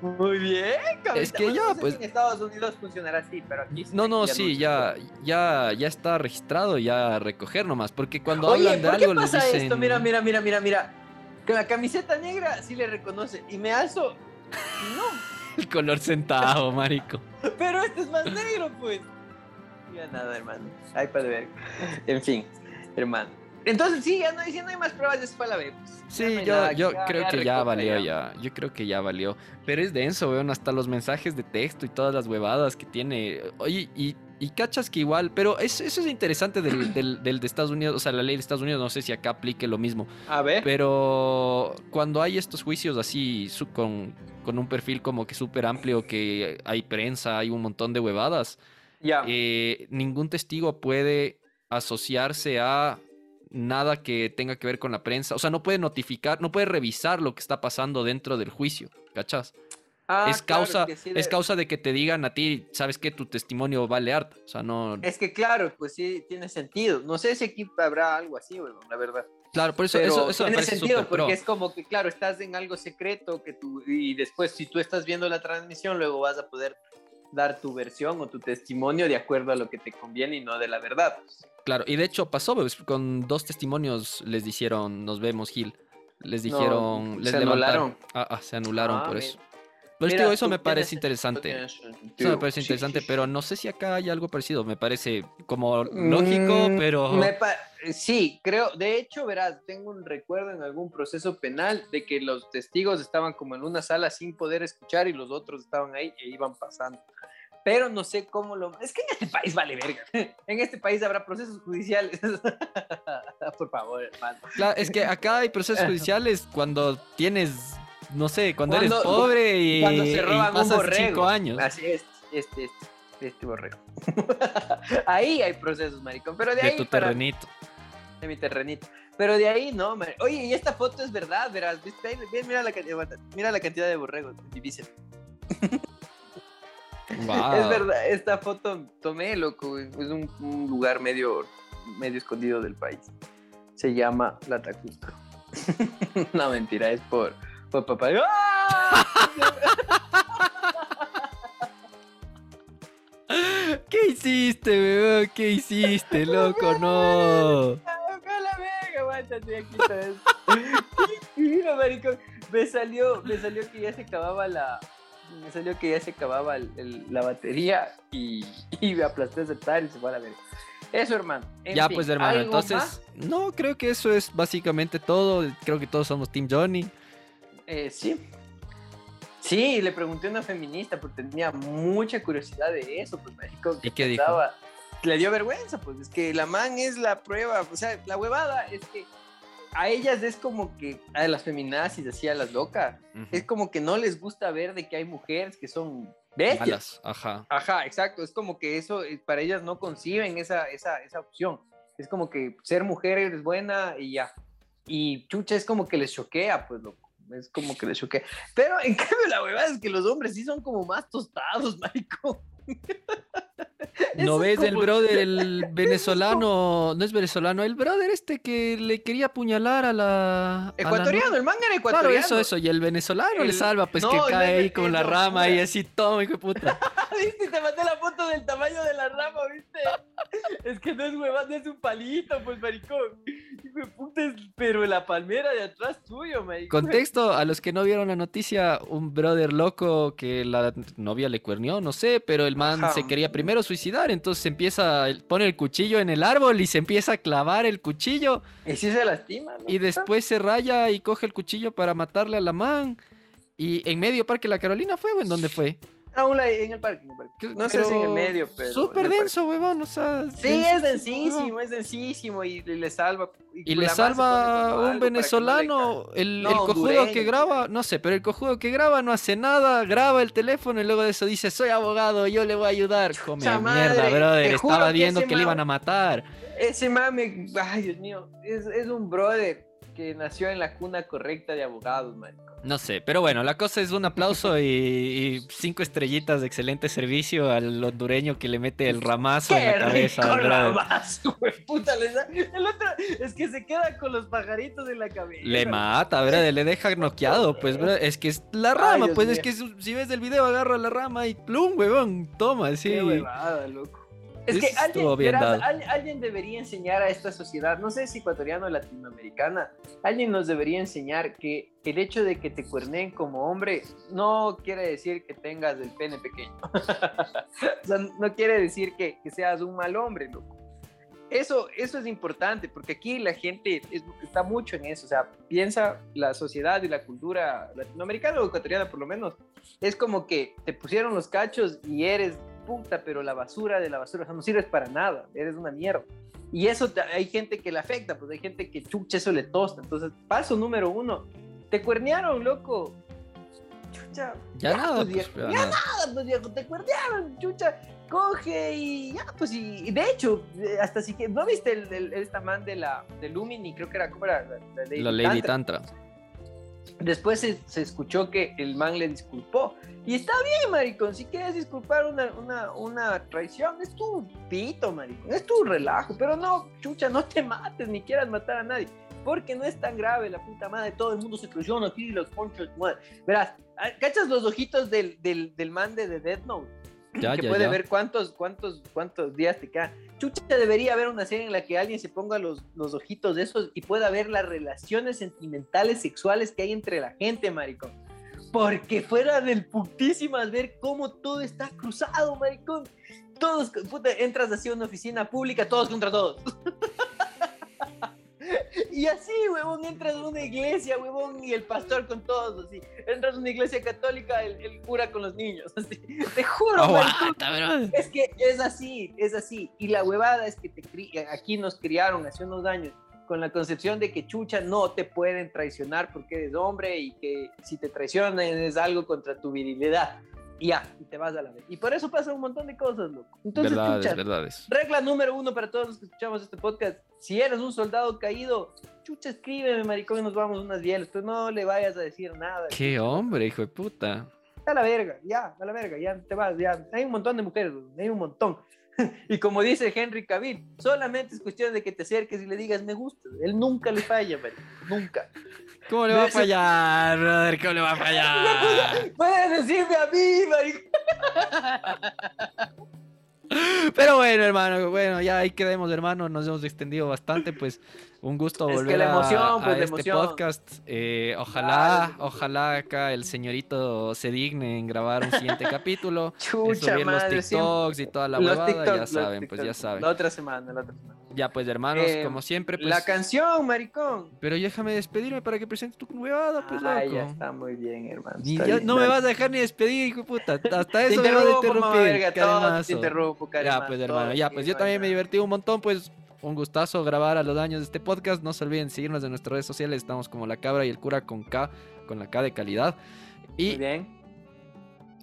Speaker 2: Muy bien, cabrón.
Speaker 1: Es que
Speaker 2: Bueno,
Speaker 1: ya,
Speaker 2: no sé
Speaker 1: pues-
Speaker 2: si En Estados Unidos funcionará así, pero aquí
Speaker 1: dice... No, no, sí, ya, ya, ya está registrado, ya a recoger nomás. Porque cuando
Speaker 2: Oye,
Speaker 1: hablan de
Speaker 2: ¿por qué
Speaker 1: algo les
Speaker 2: pasa
Speaker 1: dicen...
Speaker 2: esto? Mira, mira, mira, mira, mira. Con la camiseta negra sí le reconoce. Y me alzo. y No.
Speaker 1: El color sentado, marico.
Speaker 2: Pero este es más negro, pues. Ya nada, hermano. Ay, para ver. En fin, hermano. Entonces, sí, ya no, si no hay más pruebas, fue la. Ya no
Speaker 1: Sí, yo,
Speaker 2: nada,
Speaker 1: yo creo que ya valió ya. Yo creo que ya valió. Pero es denso, weón. Hasta los mensajes de texto y todas las huevadas que tiene. Oye, y, y cachas que igual. Pero eso, eso es interesante del, del, del de Estados Unidos. O sea, la ley de Estados Unidos. No sé si acá aplique lo mismo.
Speaker 2: A ver.
Speaker 1: Pero cuando hay estos juicios así su- con, con un perfil como que súper amplio, que hay prensa, hay un montón de huevadas,
Speaker 2: Ya.
Speaker 1: eh, ningún testigo puede asociarse a nada que tenga que ver con la prensa. O sea, no puede notificar, no puede revisar lo que está pasando dentro del juicio, ¿cachas?
Speaker 2: Ah,
Speaker 1: es causa,
Speaker 2: sí
Speaker 1: es
Speaker 2: de-
Speaker 1: causa de que te digan a ti, sabes que tu testimonio vale harta. O sea, no.
Speaker 2: Es que claro, pues sí, tiene sentido. No sé si aquí habrá algo así, la verdad.
Speaker 1: Claro, por eso,
Speaker 2: Pero
Speaker 1: eso,
Speaker 2: tiene sentido
Speaker 1: pro.
Speaker 2: porque es como que, claro, estás en algo secreto que tú, y después si tú estás viendo la transmisión, luego vas a poder dar tu versión o tu testimonio de acuerdo a lo que te conviene y no de la verdad.
Speaker 1: Claro, y de hecho pasó, con dos testimonios les dijeron, nos vemos, Gil. Les
Speaker 2: No,
Speaker 1: dijeron, les
Speaker 2: se
Speaker 1: levantaron.
Speaker 2: anularon.
Speaker 1: Ah, ah, se anularon
Speaker 2: Ah,
Speaker 1: por eso. Pero es que
Speaker 2: Mira,
Speaker 1: digo, eso me parece interesante. Eso me parece
Speaker 2: Sí,
Speaker 1: interesante,
Speaker 2: sí, sí.
Speaker 1: pero no sé si acá hay algo parecido. Me parece como lógico,
Speaker 2: Mm,
Speaker 1: pero.
Speaker 2: me pa- sí, creo, de hecho, verás, tengo un recuerdo en algún proceso penal de que los testigos estaban como en una sala sin poder escuchar y los otros estaban ahí e iban pasando. Pero no sé cómo lo... Es que en este país vale verga. En este país habrá procesos judiciales. Por favor, hermano.
Speaker 1: Claro, es que acá hay procesos judiciales cuando tienes, no sé, cuando, eres pobre y,
Speaker 2: Cuando se
Speaker 1: y
Speaker 2: roban un
Speaker 1: pasas
Speaker 2: borrego.
Speaker 1: cinco años.
Speaker 2: Así es, este, este, este borrego. ahí hay procesos, maricón. Pero de,
Speaker 1: de
Speaker 2: ahí
Speaker 1: tu
Speaker 2: para-
Speaker 1: terrenito.
Speaker 2: de mi terrenito. Pero de ahí no, man. Oye, y esta foto es verdad, verás. ¿Viste? Ahí, Mira la, mira la cantidad de borregos mi bíceps.
Speaker 1: Wow.
Speaker 2: Es verdad, esta foto tomé, loco. Es un, un lugar medio, medio escondido del país. Se llama La Tacusco. no, mentira, es por, por papá. ¡Ah!
Speaker 1: ¿Qué hiciste, weón? ¿Qué hiciste, loco? No.
Speaker 2: Me salió, me salió que ya se acababa la. Me salió que ya se acababa el- el- la batería y, y me aplasté aceptar y se fue a la verga. Eso, hermano. En
Speaker 1: Ya,
Speaker 2: fin,
Speaker 1: pues, hermano, entonces. No, creo que eso es básicamente todo. Creo que todos somos Team Johnny.
Speaker 2: Eh, sí. Sí, le pregunté a una feminista porque tenía mucha curiosidad de eso, pues, marico.
Speaker 1: ¿Y qué dijo?
Speaker 2: Le dio vergüenza, pues, es que la man es la prueba, o sea, la huevada es que a ellas es como que, a las feminazis, así a las locas, es como que no les gusta ver de que hay mujeres que son bestias.
Speaker 1: Malas, ajá.
Speaker 2: Ajá, exacto, es como que eso, eh, para ellas no conciben esa, esa, esa opción. Es como que ser mujer es buena y ya. Y chucha es como que les choquea, pues, loco. Es como que les choquea. Pero en cambio la huevada es que los hombres sí son como más tostados, marico.
Speaker 1: ¿No ves el brother, el venezolano? No es venezolano, el brother este que le quería apuñalar a la. a la
Speaker 2: Ecuatoriano, el man era
Speaker 1: Claro,
Speaker 2: ecuatoriano.
Speaker 1: eso, eso. Y el venezolano le salva, pues
Speaker 2: No,
Speaker 1: que cae ahí con la rama y así, toma, hijo de puta.
Speaker 2: ¿Viste? Te mandé la foto del tamaño de la rama, ¿viste? Es que no es huevada, no es un palito, pues, maricón. Hijo de puta, es- pero la palmera de atrás tuyo, maricón.
Speaker 1: Contexto, a los que no vieron la noticia, un brother loco que la novia le cuernió, no sé, pero el man
Speaker 2: Ajá.
Speaker 1: se quería primero suicidar, entonces empieza, pone el cuchillo en el árbol y se empieza a clavar el cuchillo
Speaker 2: Y sí se lastima, ¿no?
Speaker 1: y después se raya y coge el cuchillo para matarle a la man. Y en medio Parque La Carolina fue, ¿o en dónde fue?
Speaker 2: Aún la- en el parque, en el parque. No sé si en el medio, pero.
Speaker 1: Súper denso, huevón, o sea...
Speaker 2: Sí, es densísimo, es densísimo y le salva.
Speaker 1: Y le salva un
Speaker 2: no
Speaker 1: venezolano, el,
Speaker 2: No,
Speaker 1: el cojudo que graba, no sé, pero el cojudo que graba no hace nada, graba el teléfono y luego de eso dice, soy abogado, yo le voy a ayudar. Come mierda,
Speaker 2: madre,
Speaker 1: brother, estaba
Speaker 2: que
Speaker 1: viendo que le iban a matar.
Speaker 2: Ese mame, ay Dios mío, es, es un brother que nació en la cuna correcta de abogados, marico.
Speaker 1: No sé, pero bueno, la cosa es un aplauso y, y cinco estrellitas de excelente servicio al hondureño que le mete el ramazo en
Speaker 2: ¡Qué
Speaker 1: la cabeza.
Speaker 2: rico ramazo, güey! Puta, le da- El otro es que se queda con los pajaritos en la cabeza.
Speaker 1: Le mata, brother, le deja noqueado, pues, es que es la rama, pues, es que si ves el video, agarra la rama y plum, huevón, toma, sí.
Speaker 2: Qué huevada, loco. Es que alguien, verás, alguien debería enseñar a esta sociedad, no sé si ecuatoriana o latinoamericana, alguien nos debería enseñar que el hecho de que te cuerneen como hombre no quiere decir que tengas el pene pequeño. o sea, no quiere decir que, que seas un mal hombre, loco. Eso, eso es importante, porque aquí la gente es- está mucho en eso, o sea, piensa la sociedad y la cultura latinoamericana o ecuatoriana por lo menos, es como que te pusieron los cachos y eres puta, pero la basura de la basura, o sea, no sirves para nada, eres una mierda. Y eso hay gente que le afecta, pues hay gente que chucha, eso le tosta. Entonces, paso número uno, te cuernearon, loco. chucha.
Speaker 1: Ya nada, pues,
Speaker 2: viejo,
Speaker 1: ya
Speaker 2: ya
Speaker 1: nada.
Speaker 2: pues viejo, te cuerdearon, chucha. Coge y ya, pues y, y de hecho, eh, hasta si que, ¿no viste el, el- esta man de la de Lumini? Creo que era, ¿cómo era? La, la Lady
Speaker 1: La Lady
Speaker 2: Tantra.
Speaker 1: Tantra.
Speaker 2: Después se, se escuchó que el man le disculpó. Y está bien, maricón. Si quieres disculpar una, una, una traición, es tu pito, maricón. Es tu relajo. Pero no, chucha, no te mates ni quieras matar a nadie. Porque no es tan grave, la puta madre. Todo el mundo se traiciona aquí, los ponchos. Verás, ¿cachas los ojitos del, del, del man de The Note?
Speaker 1: Ya,
Speaker 2: que
Speaker 1: ya,
Speaker 2: puede
Speaker 1: ya.
Speaker 2: ver cuántos, cuántos, cuántos días te quedan. Chucha, debería haber una serie en la que alguien se ponga los, los ojitos de esos y pueda ver las relaciones sentimentales, sexuales que hay entre la gente, maricón. Porque fuera del putísimas ver cómo todo está cruzado, maricón. Todos, puta, entras así a una oficina pública, todos contra todos. Y así, huevón, entras a una iglesia, huevón, y el pastor con todos, así. Entras a una iglesia católica, el, el cura con los niños, así. Te juro.
Speaker 1: Aguanta, bro.
Speaker 2: Es que es así, es así. Y la huevada es que te cri- aquí nos criaron hace unos años con la concepción de que chucha no te pueden traicionar porque eres hombre y que si te traicionan es algo contra tu virilidad. Y ya, y te vas a la vez. Y por eso pasa un montón de cosas, loco. Entonces,
Speaker 1: Verdades,
Speaker 2: chucha,
Speaker 1: verdades.
Speaker 2: regla número uno para todos los que escuchamos este podcast. Si eres un soldado caído, chucha, escríbeme, maricón, y nos vamos unas bielas. Pero no le vayas a decir nada.
Speaker 1: Qué hombre, hijo de puta.
Speaker 2: a la verga, ya, a la verga, ya te vas, ya. Hay un montón de mujeres, güey, hay un montón. Y como dice Henry Cavill, solamente es cuestión de que te acerques y le digas me gusta. Él nunca le falla, marico, nunca.
Speaker 1: ¿Cómo le va a fallar, brother? ¿Cómo le va a fallar?
Speaker 2: Puedes decirme a mí, marico.
Speaker 1: Pero bueno, hermano, bueno, ya ahí quedemos, hermano. Nos hemos extendido bastante, pues un gusto
Speaker 2: Es que
Speaker 1: volver
Speaker 2: la
Speaker 1: a-
Speaker 2: emoción,
Speaker 1: a,
Speaker 2: pues, la
Speaker 1: este
Speaker 2: emoción.
Speaker 1: podcast. Eh, ojalá, ojalá acá el señorito se digne en grabar un siguiente capítulo,
Speaker 2: Chucha
Speaker 1: subir los
Speaker 2: madre, siempre-
Speaker 1: TikToks y toda la
Speaker 2: Los
Speaker 1: huevada, ya
Speaker 2: los
Speaker 1: saben, pues ya saben.
Speaker 2: La otra semana, la otra semana.
Speaker 1: Ya pues, hermanos,
Speaker 2: Eh,
Speaker 1: como siempre, pues.
Speaker 2: La canción, maricón.
Speaker 1: Pero déjame despedirme para que presentes tu huevada, pues,
Speaker 2: Ah,
Speaker 1: loco.
Speaker 2: ya está muy bien, hermano.
Speaker 1: Ya-
Speaker 2: bien,
Speaker 1: no me vas a dejar ni despedir, hijo puta. Hasta eso me vas a interrumpir.
Speaker 2: verga, todo te interrumpo,
Speaker 1: Ya, pues hermano, ya, pues yo también me divertí un montón, pues un gustazo grabar a los años de este podcast. No se olviden seguirnos en nuestras redes sociales, estamos como La Cabra y el Cura con K, con la K de calidad.
Speaker 2: Muy
Speaker 1: Y
Speaker 2: bien.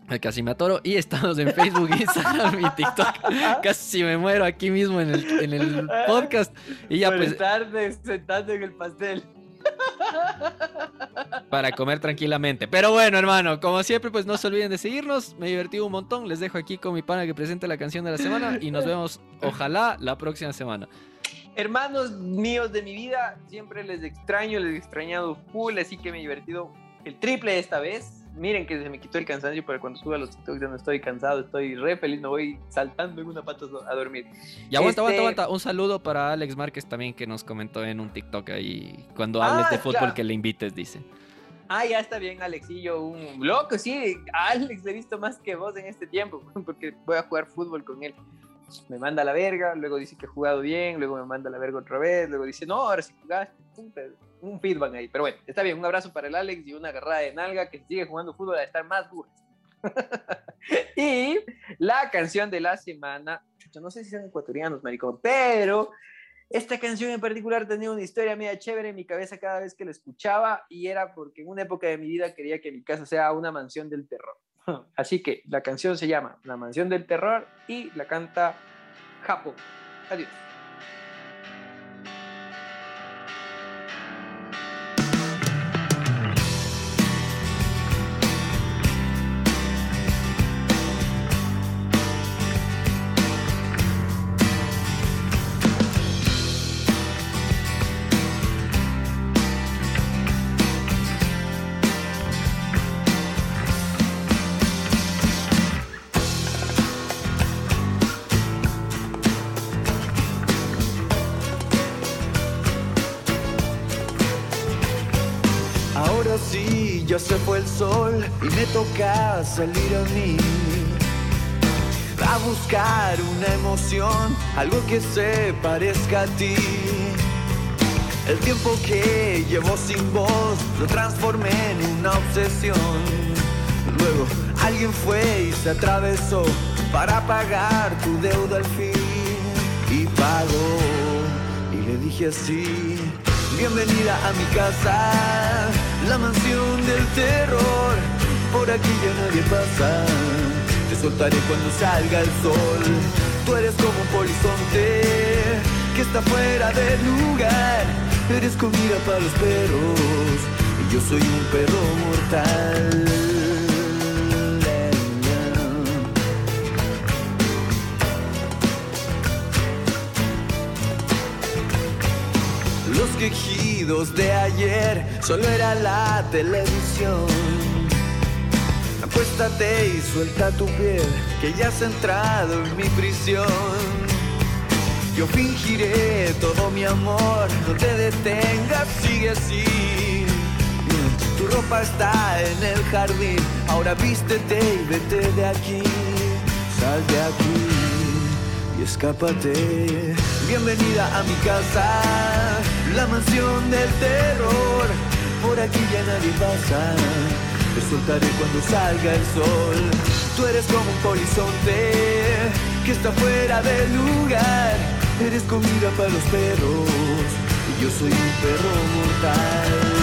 Speaker 1: el casi me atoro. Y estamos en Facebook, Instagram y TikTok. Casi me muero aquí mismo en el, en el podcast. Y ya
Speaker 2: Por
Speaker 1: pues
Speaker 2: estar de- sentado en el pastel.
Speaker 1: para comer tranquilamente. Pero bueno, hermano, como siempre, pues no se olviden de seguirnos. Me divertí un montón. Les dejo aquí con mi pana que presente la canción de la semana y nos vemos, ojalá, la próxima semana.
Speaker 2: Hermanos míos de mi vida, siempre les extraño, les he extrañado full, así que me he divertido el triple esta vez. Miren que se me quitó el cansancio, pero cuando suba los TikToks ya no estoy cansado, estoy re feliz, me voy saltando en una pata a dormir.
Speaker 1: Y aguanta, aguanta,
Speaker 2: Este-
Speaker 1: aguanta. Un saludo para Alex Márquez también que nos comentó en un TikTok ahí. Cuando
Speaker 2: Ah,
Speaker 1: hables de fútbol
Speaker 2: claro.
Speaker 1: que le invites, dice.
Speaker 2: Ah, ya está bien, Alexillo, un loco, sí, a Alex le he visto más que vos en este tiempo, porque voy a jugar fútbol con él. Me manda a la verga, luego dice que he jugado bien, luego me manda a la verga otra vez, luego dice, no, ahora sí jugaste, un feedback ahí. Pero bueno, está bien, un abrazo para el Alex y una agarrada de nalga que sigue jugando fútbol a estar más duro. y la canción de la semana, chucha, no sé si son ecuatorianos, maricón, pero esta canción en particular tenía una historia media chévere en mi cabeza cada vez que la escuchaba y era porque en una época de mi vida quería que mi casa sea una mansión del terror. Así que la canción se llama La mansión del terror y la canta Japón. Adiós.
Speaker 3: Ahora sí, ya se fue el sol y me toca salir a mí. A buscar una emoción, algo que se parezca a ti. El tiempo que llevo sin voz lo transformé en una obsesión. Luego alguien fue y se atravesó para pagar tu deuda al fin. Y pagó. Y le dije así, bienvenida a mi casa, la mansión del terror. por aquí ya nadie pasa. Te soltaré cuando salga el sol. Tú eres como un polizonte que está fuera de lugar. Eres comida para los perros y yo soy un perro mortal. Quejidos de ayer solo era la televisión. Acuéstate y suelta tu piel, que ya has entrado en mi prisión. Yo fingiré todo mi amor, no te detengas, sigue así. Tu ropa está en el jardín, ahora vístete y vete de aquí. Sal de aquí y escápate. Bienvenida a mi casa, la mansión del terror. Por aquí ya nadie pasa. Te soltaré cuando salga el sol. Tú eres como un polizonte que está fuera del lugar. Eres comida para los perros y yo soy un perro mortal.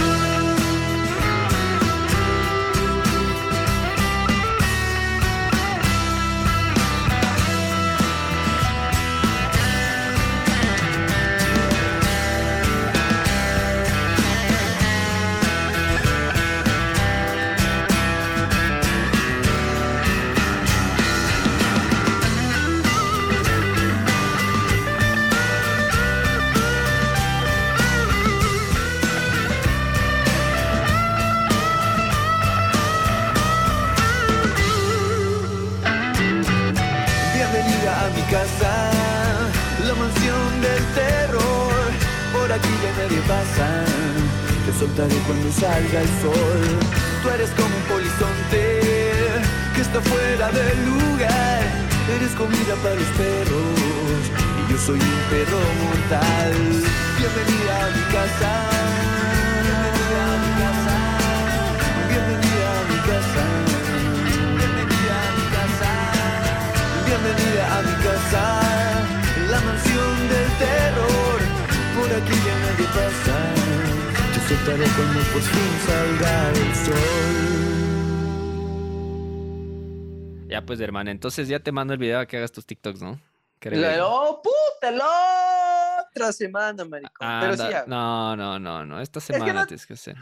Speaker 1: Pues, hermano, entonces ya te mando el video a que hagas tus TikToks, ¿no? Que.
Speaker 2: La- ¡Oh, puta! La otra semana, maricón. Pero sí,
Speaker 1: Anda,
Speaker 2: ya.
Speaker 1: No, no, no, no. Esta
Speaker 2: que
Speaker 1: semana
Speaker 2: no-
Speaker 1: tienes que hacer.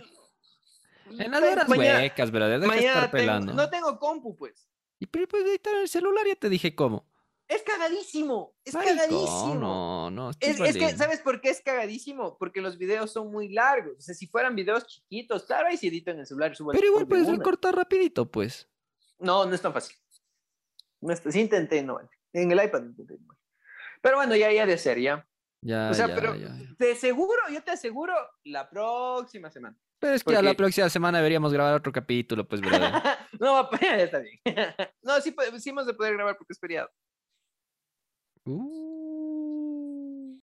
Speaker 1: En las horas
Speaker 2: Mañana-
Speaker 1: huecas. Deja
Speaker 2: Mañana
Speaker 1: estar
Speaker 2: tengo- no tengo compu, pues.
Speaker 1: Y pero ahí está en el celular, ya te dije cómo.
Speaker 2: Es cagadísimo. Es cagadísimo.
Speaker 1: No, no.
Speaker 2: Es, es que. ¿sabes por qué es cagadísimo? Porque los videos son muy largos. O sea, si fueran videos chiquitos, claro, ahí sí edito en el celular subo
Speaker 1: Pero igual puedes recortar rapidito, pues.
Speaker 2: No, no es tan fácil. No sí intenté, no vale. En el iPad intenté, no vale. Pero bueno, ya, ya de ser, ya.
Speaker 1: Ya,
Speaker 2: O sea,
Speaker 1: ya,
Speaker 2: pero-
Speaker 1: ya, ya.
Speaker 2: De seguro, yo te aseguro, la próxima semana.
Speaker 1: Pero es que a la próxima semana deberíamos grabar otro capítulo, pues, brother.
Speaker 2: no, ya está bien. no, sí, po- sí hemos de poder grabar porque es feriado.
Speaker 1: Uh,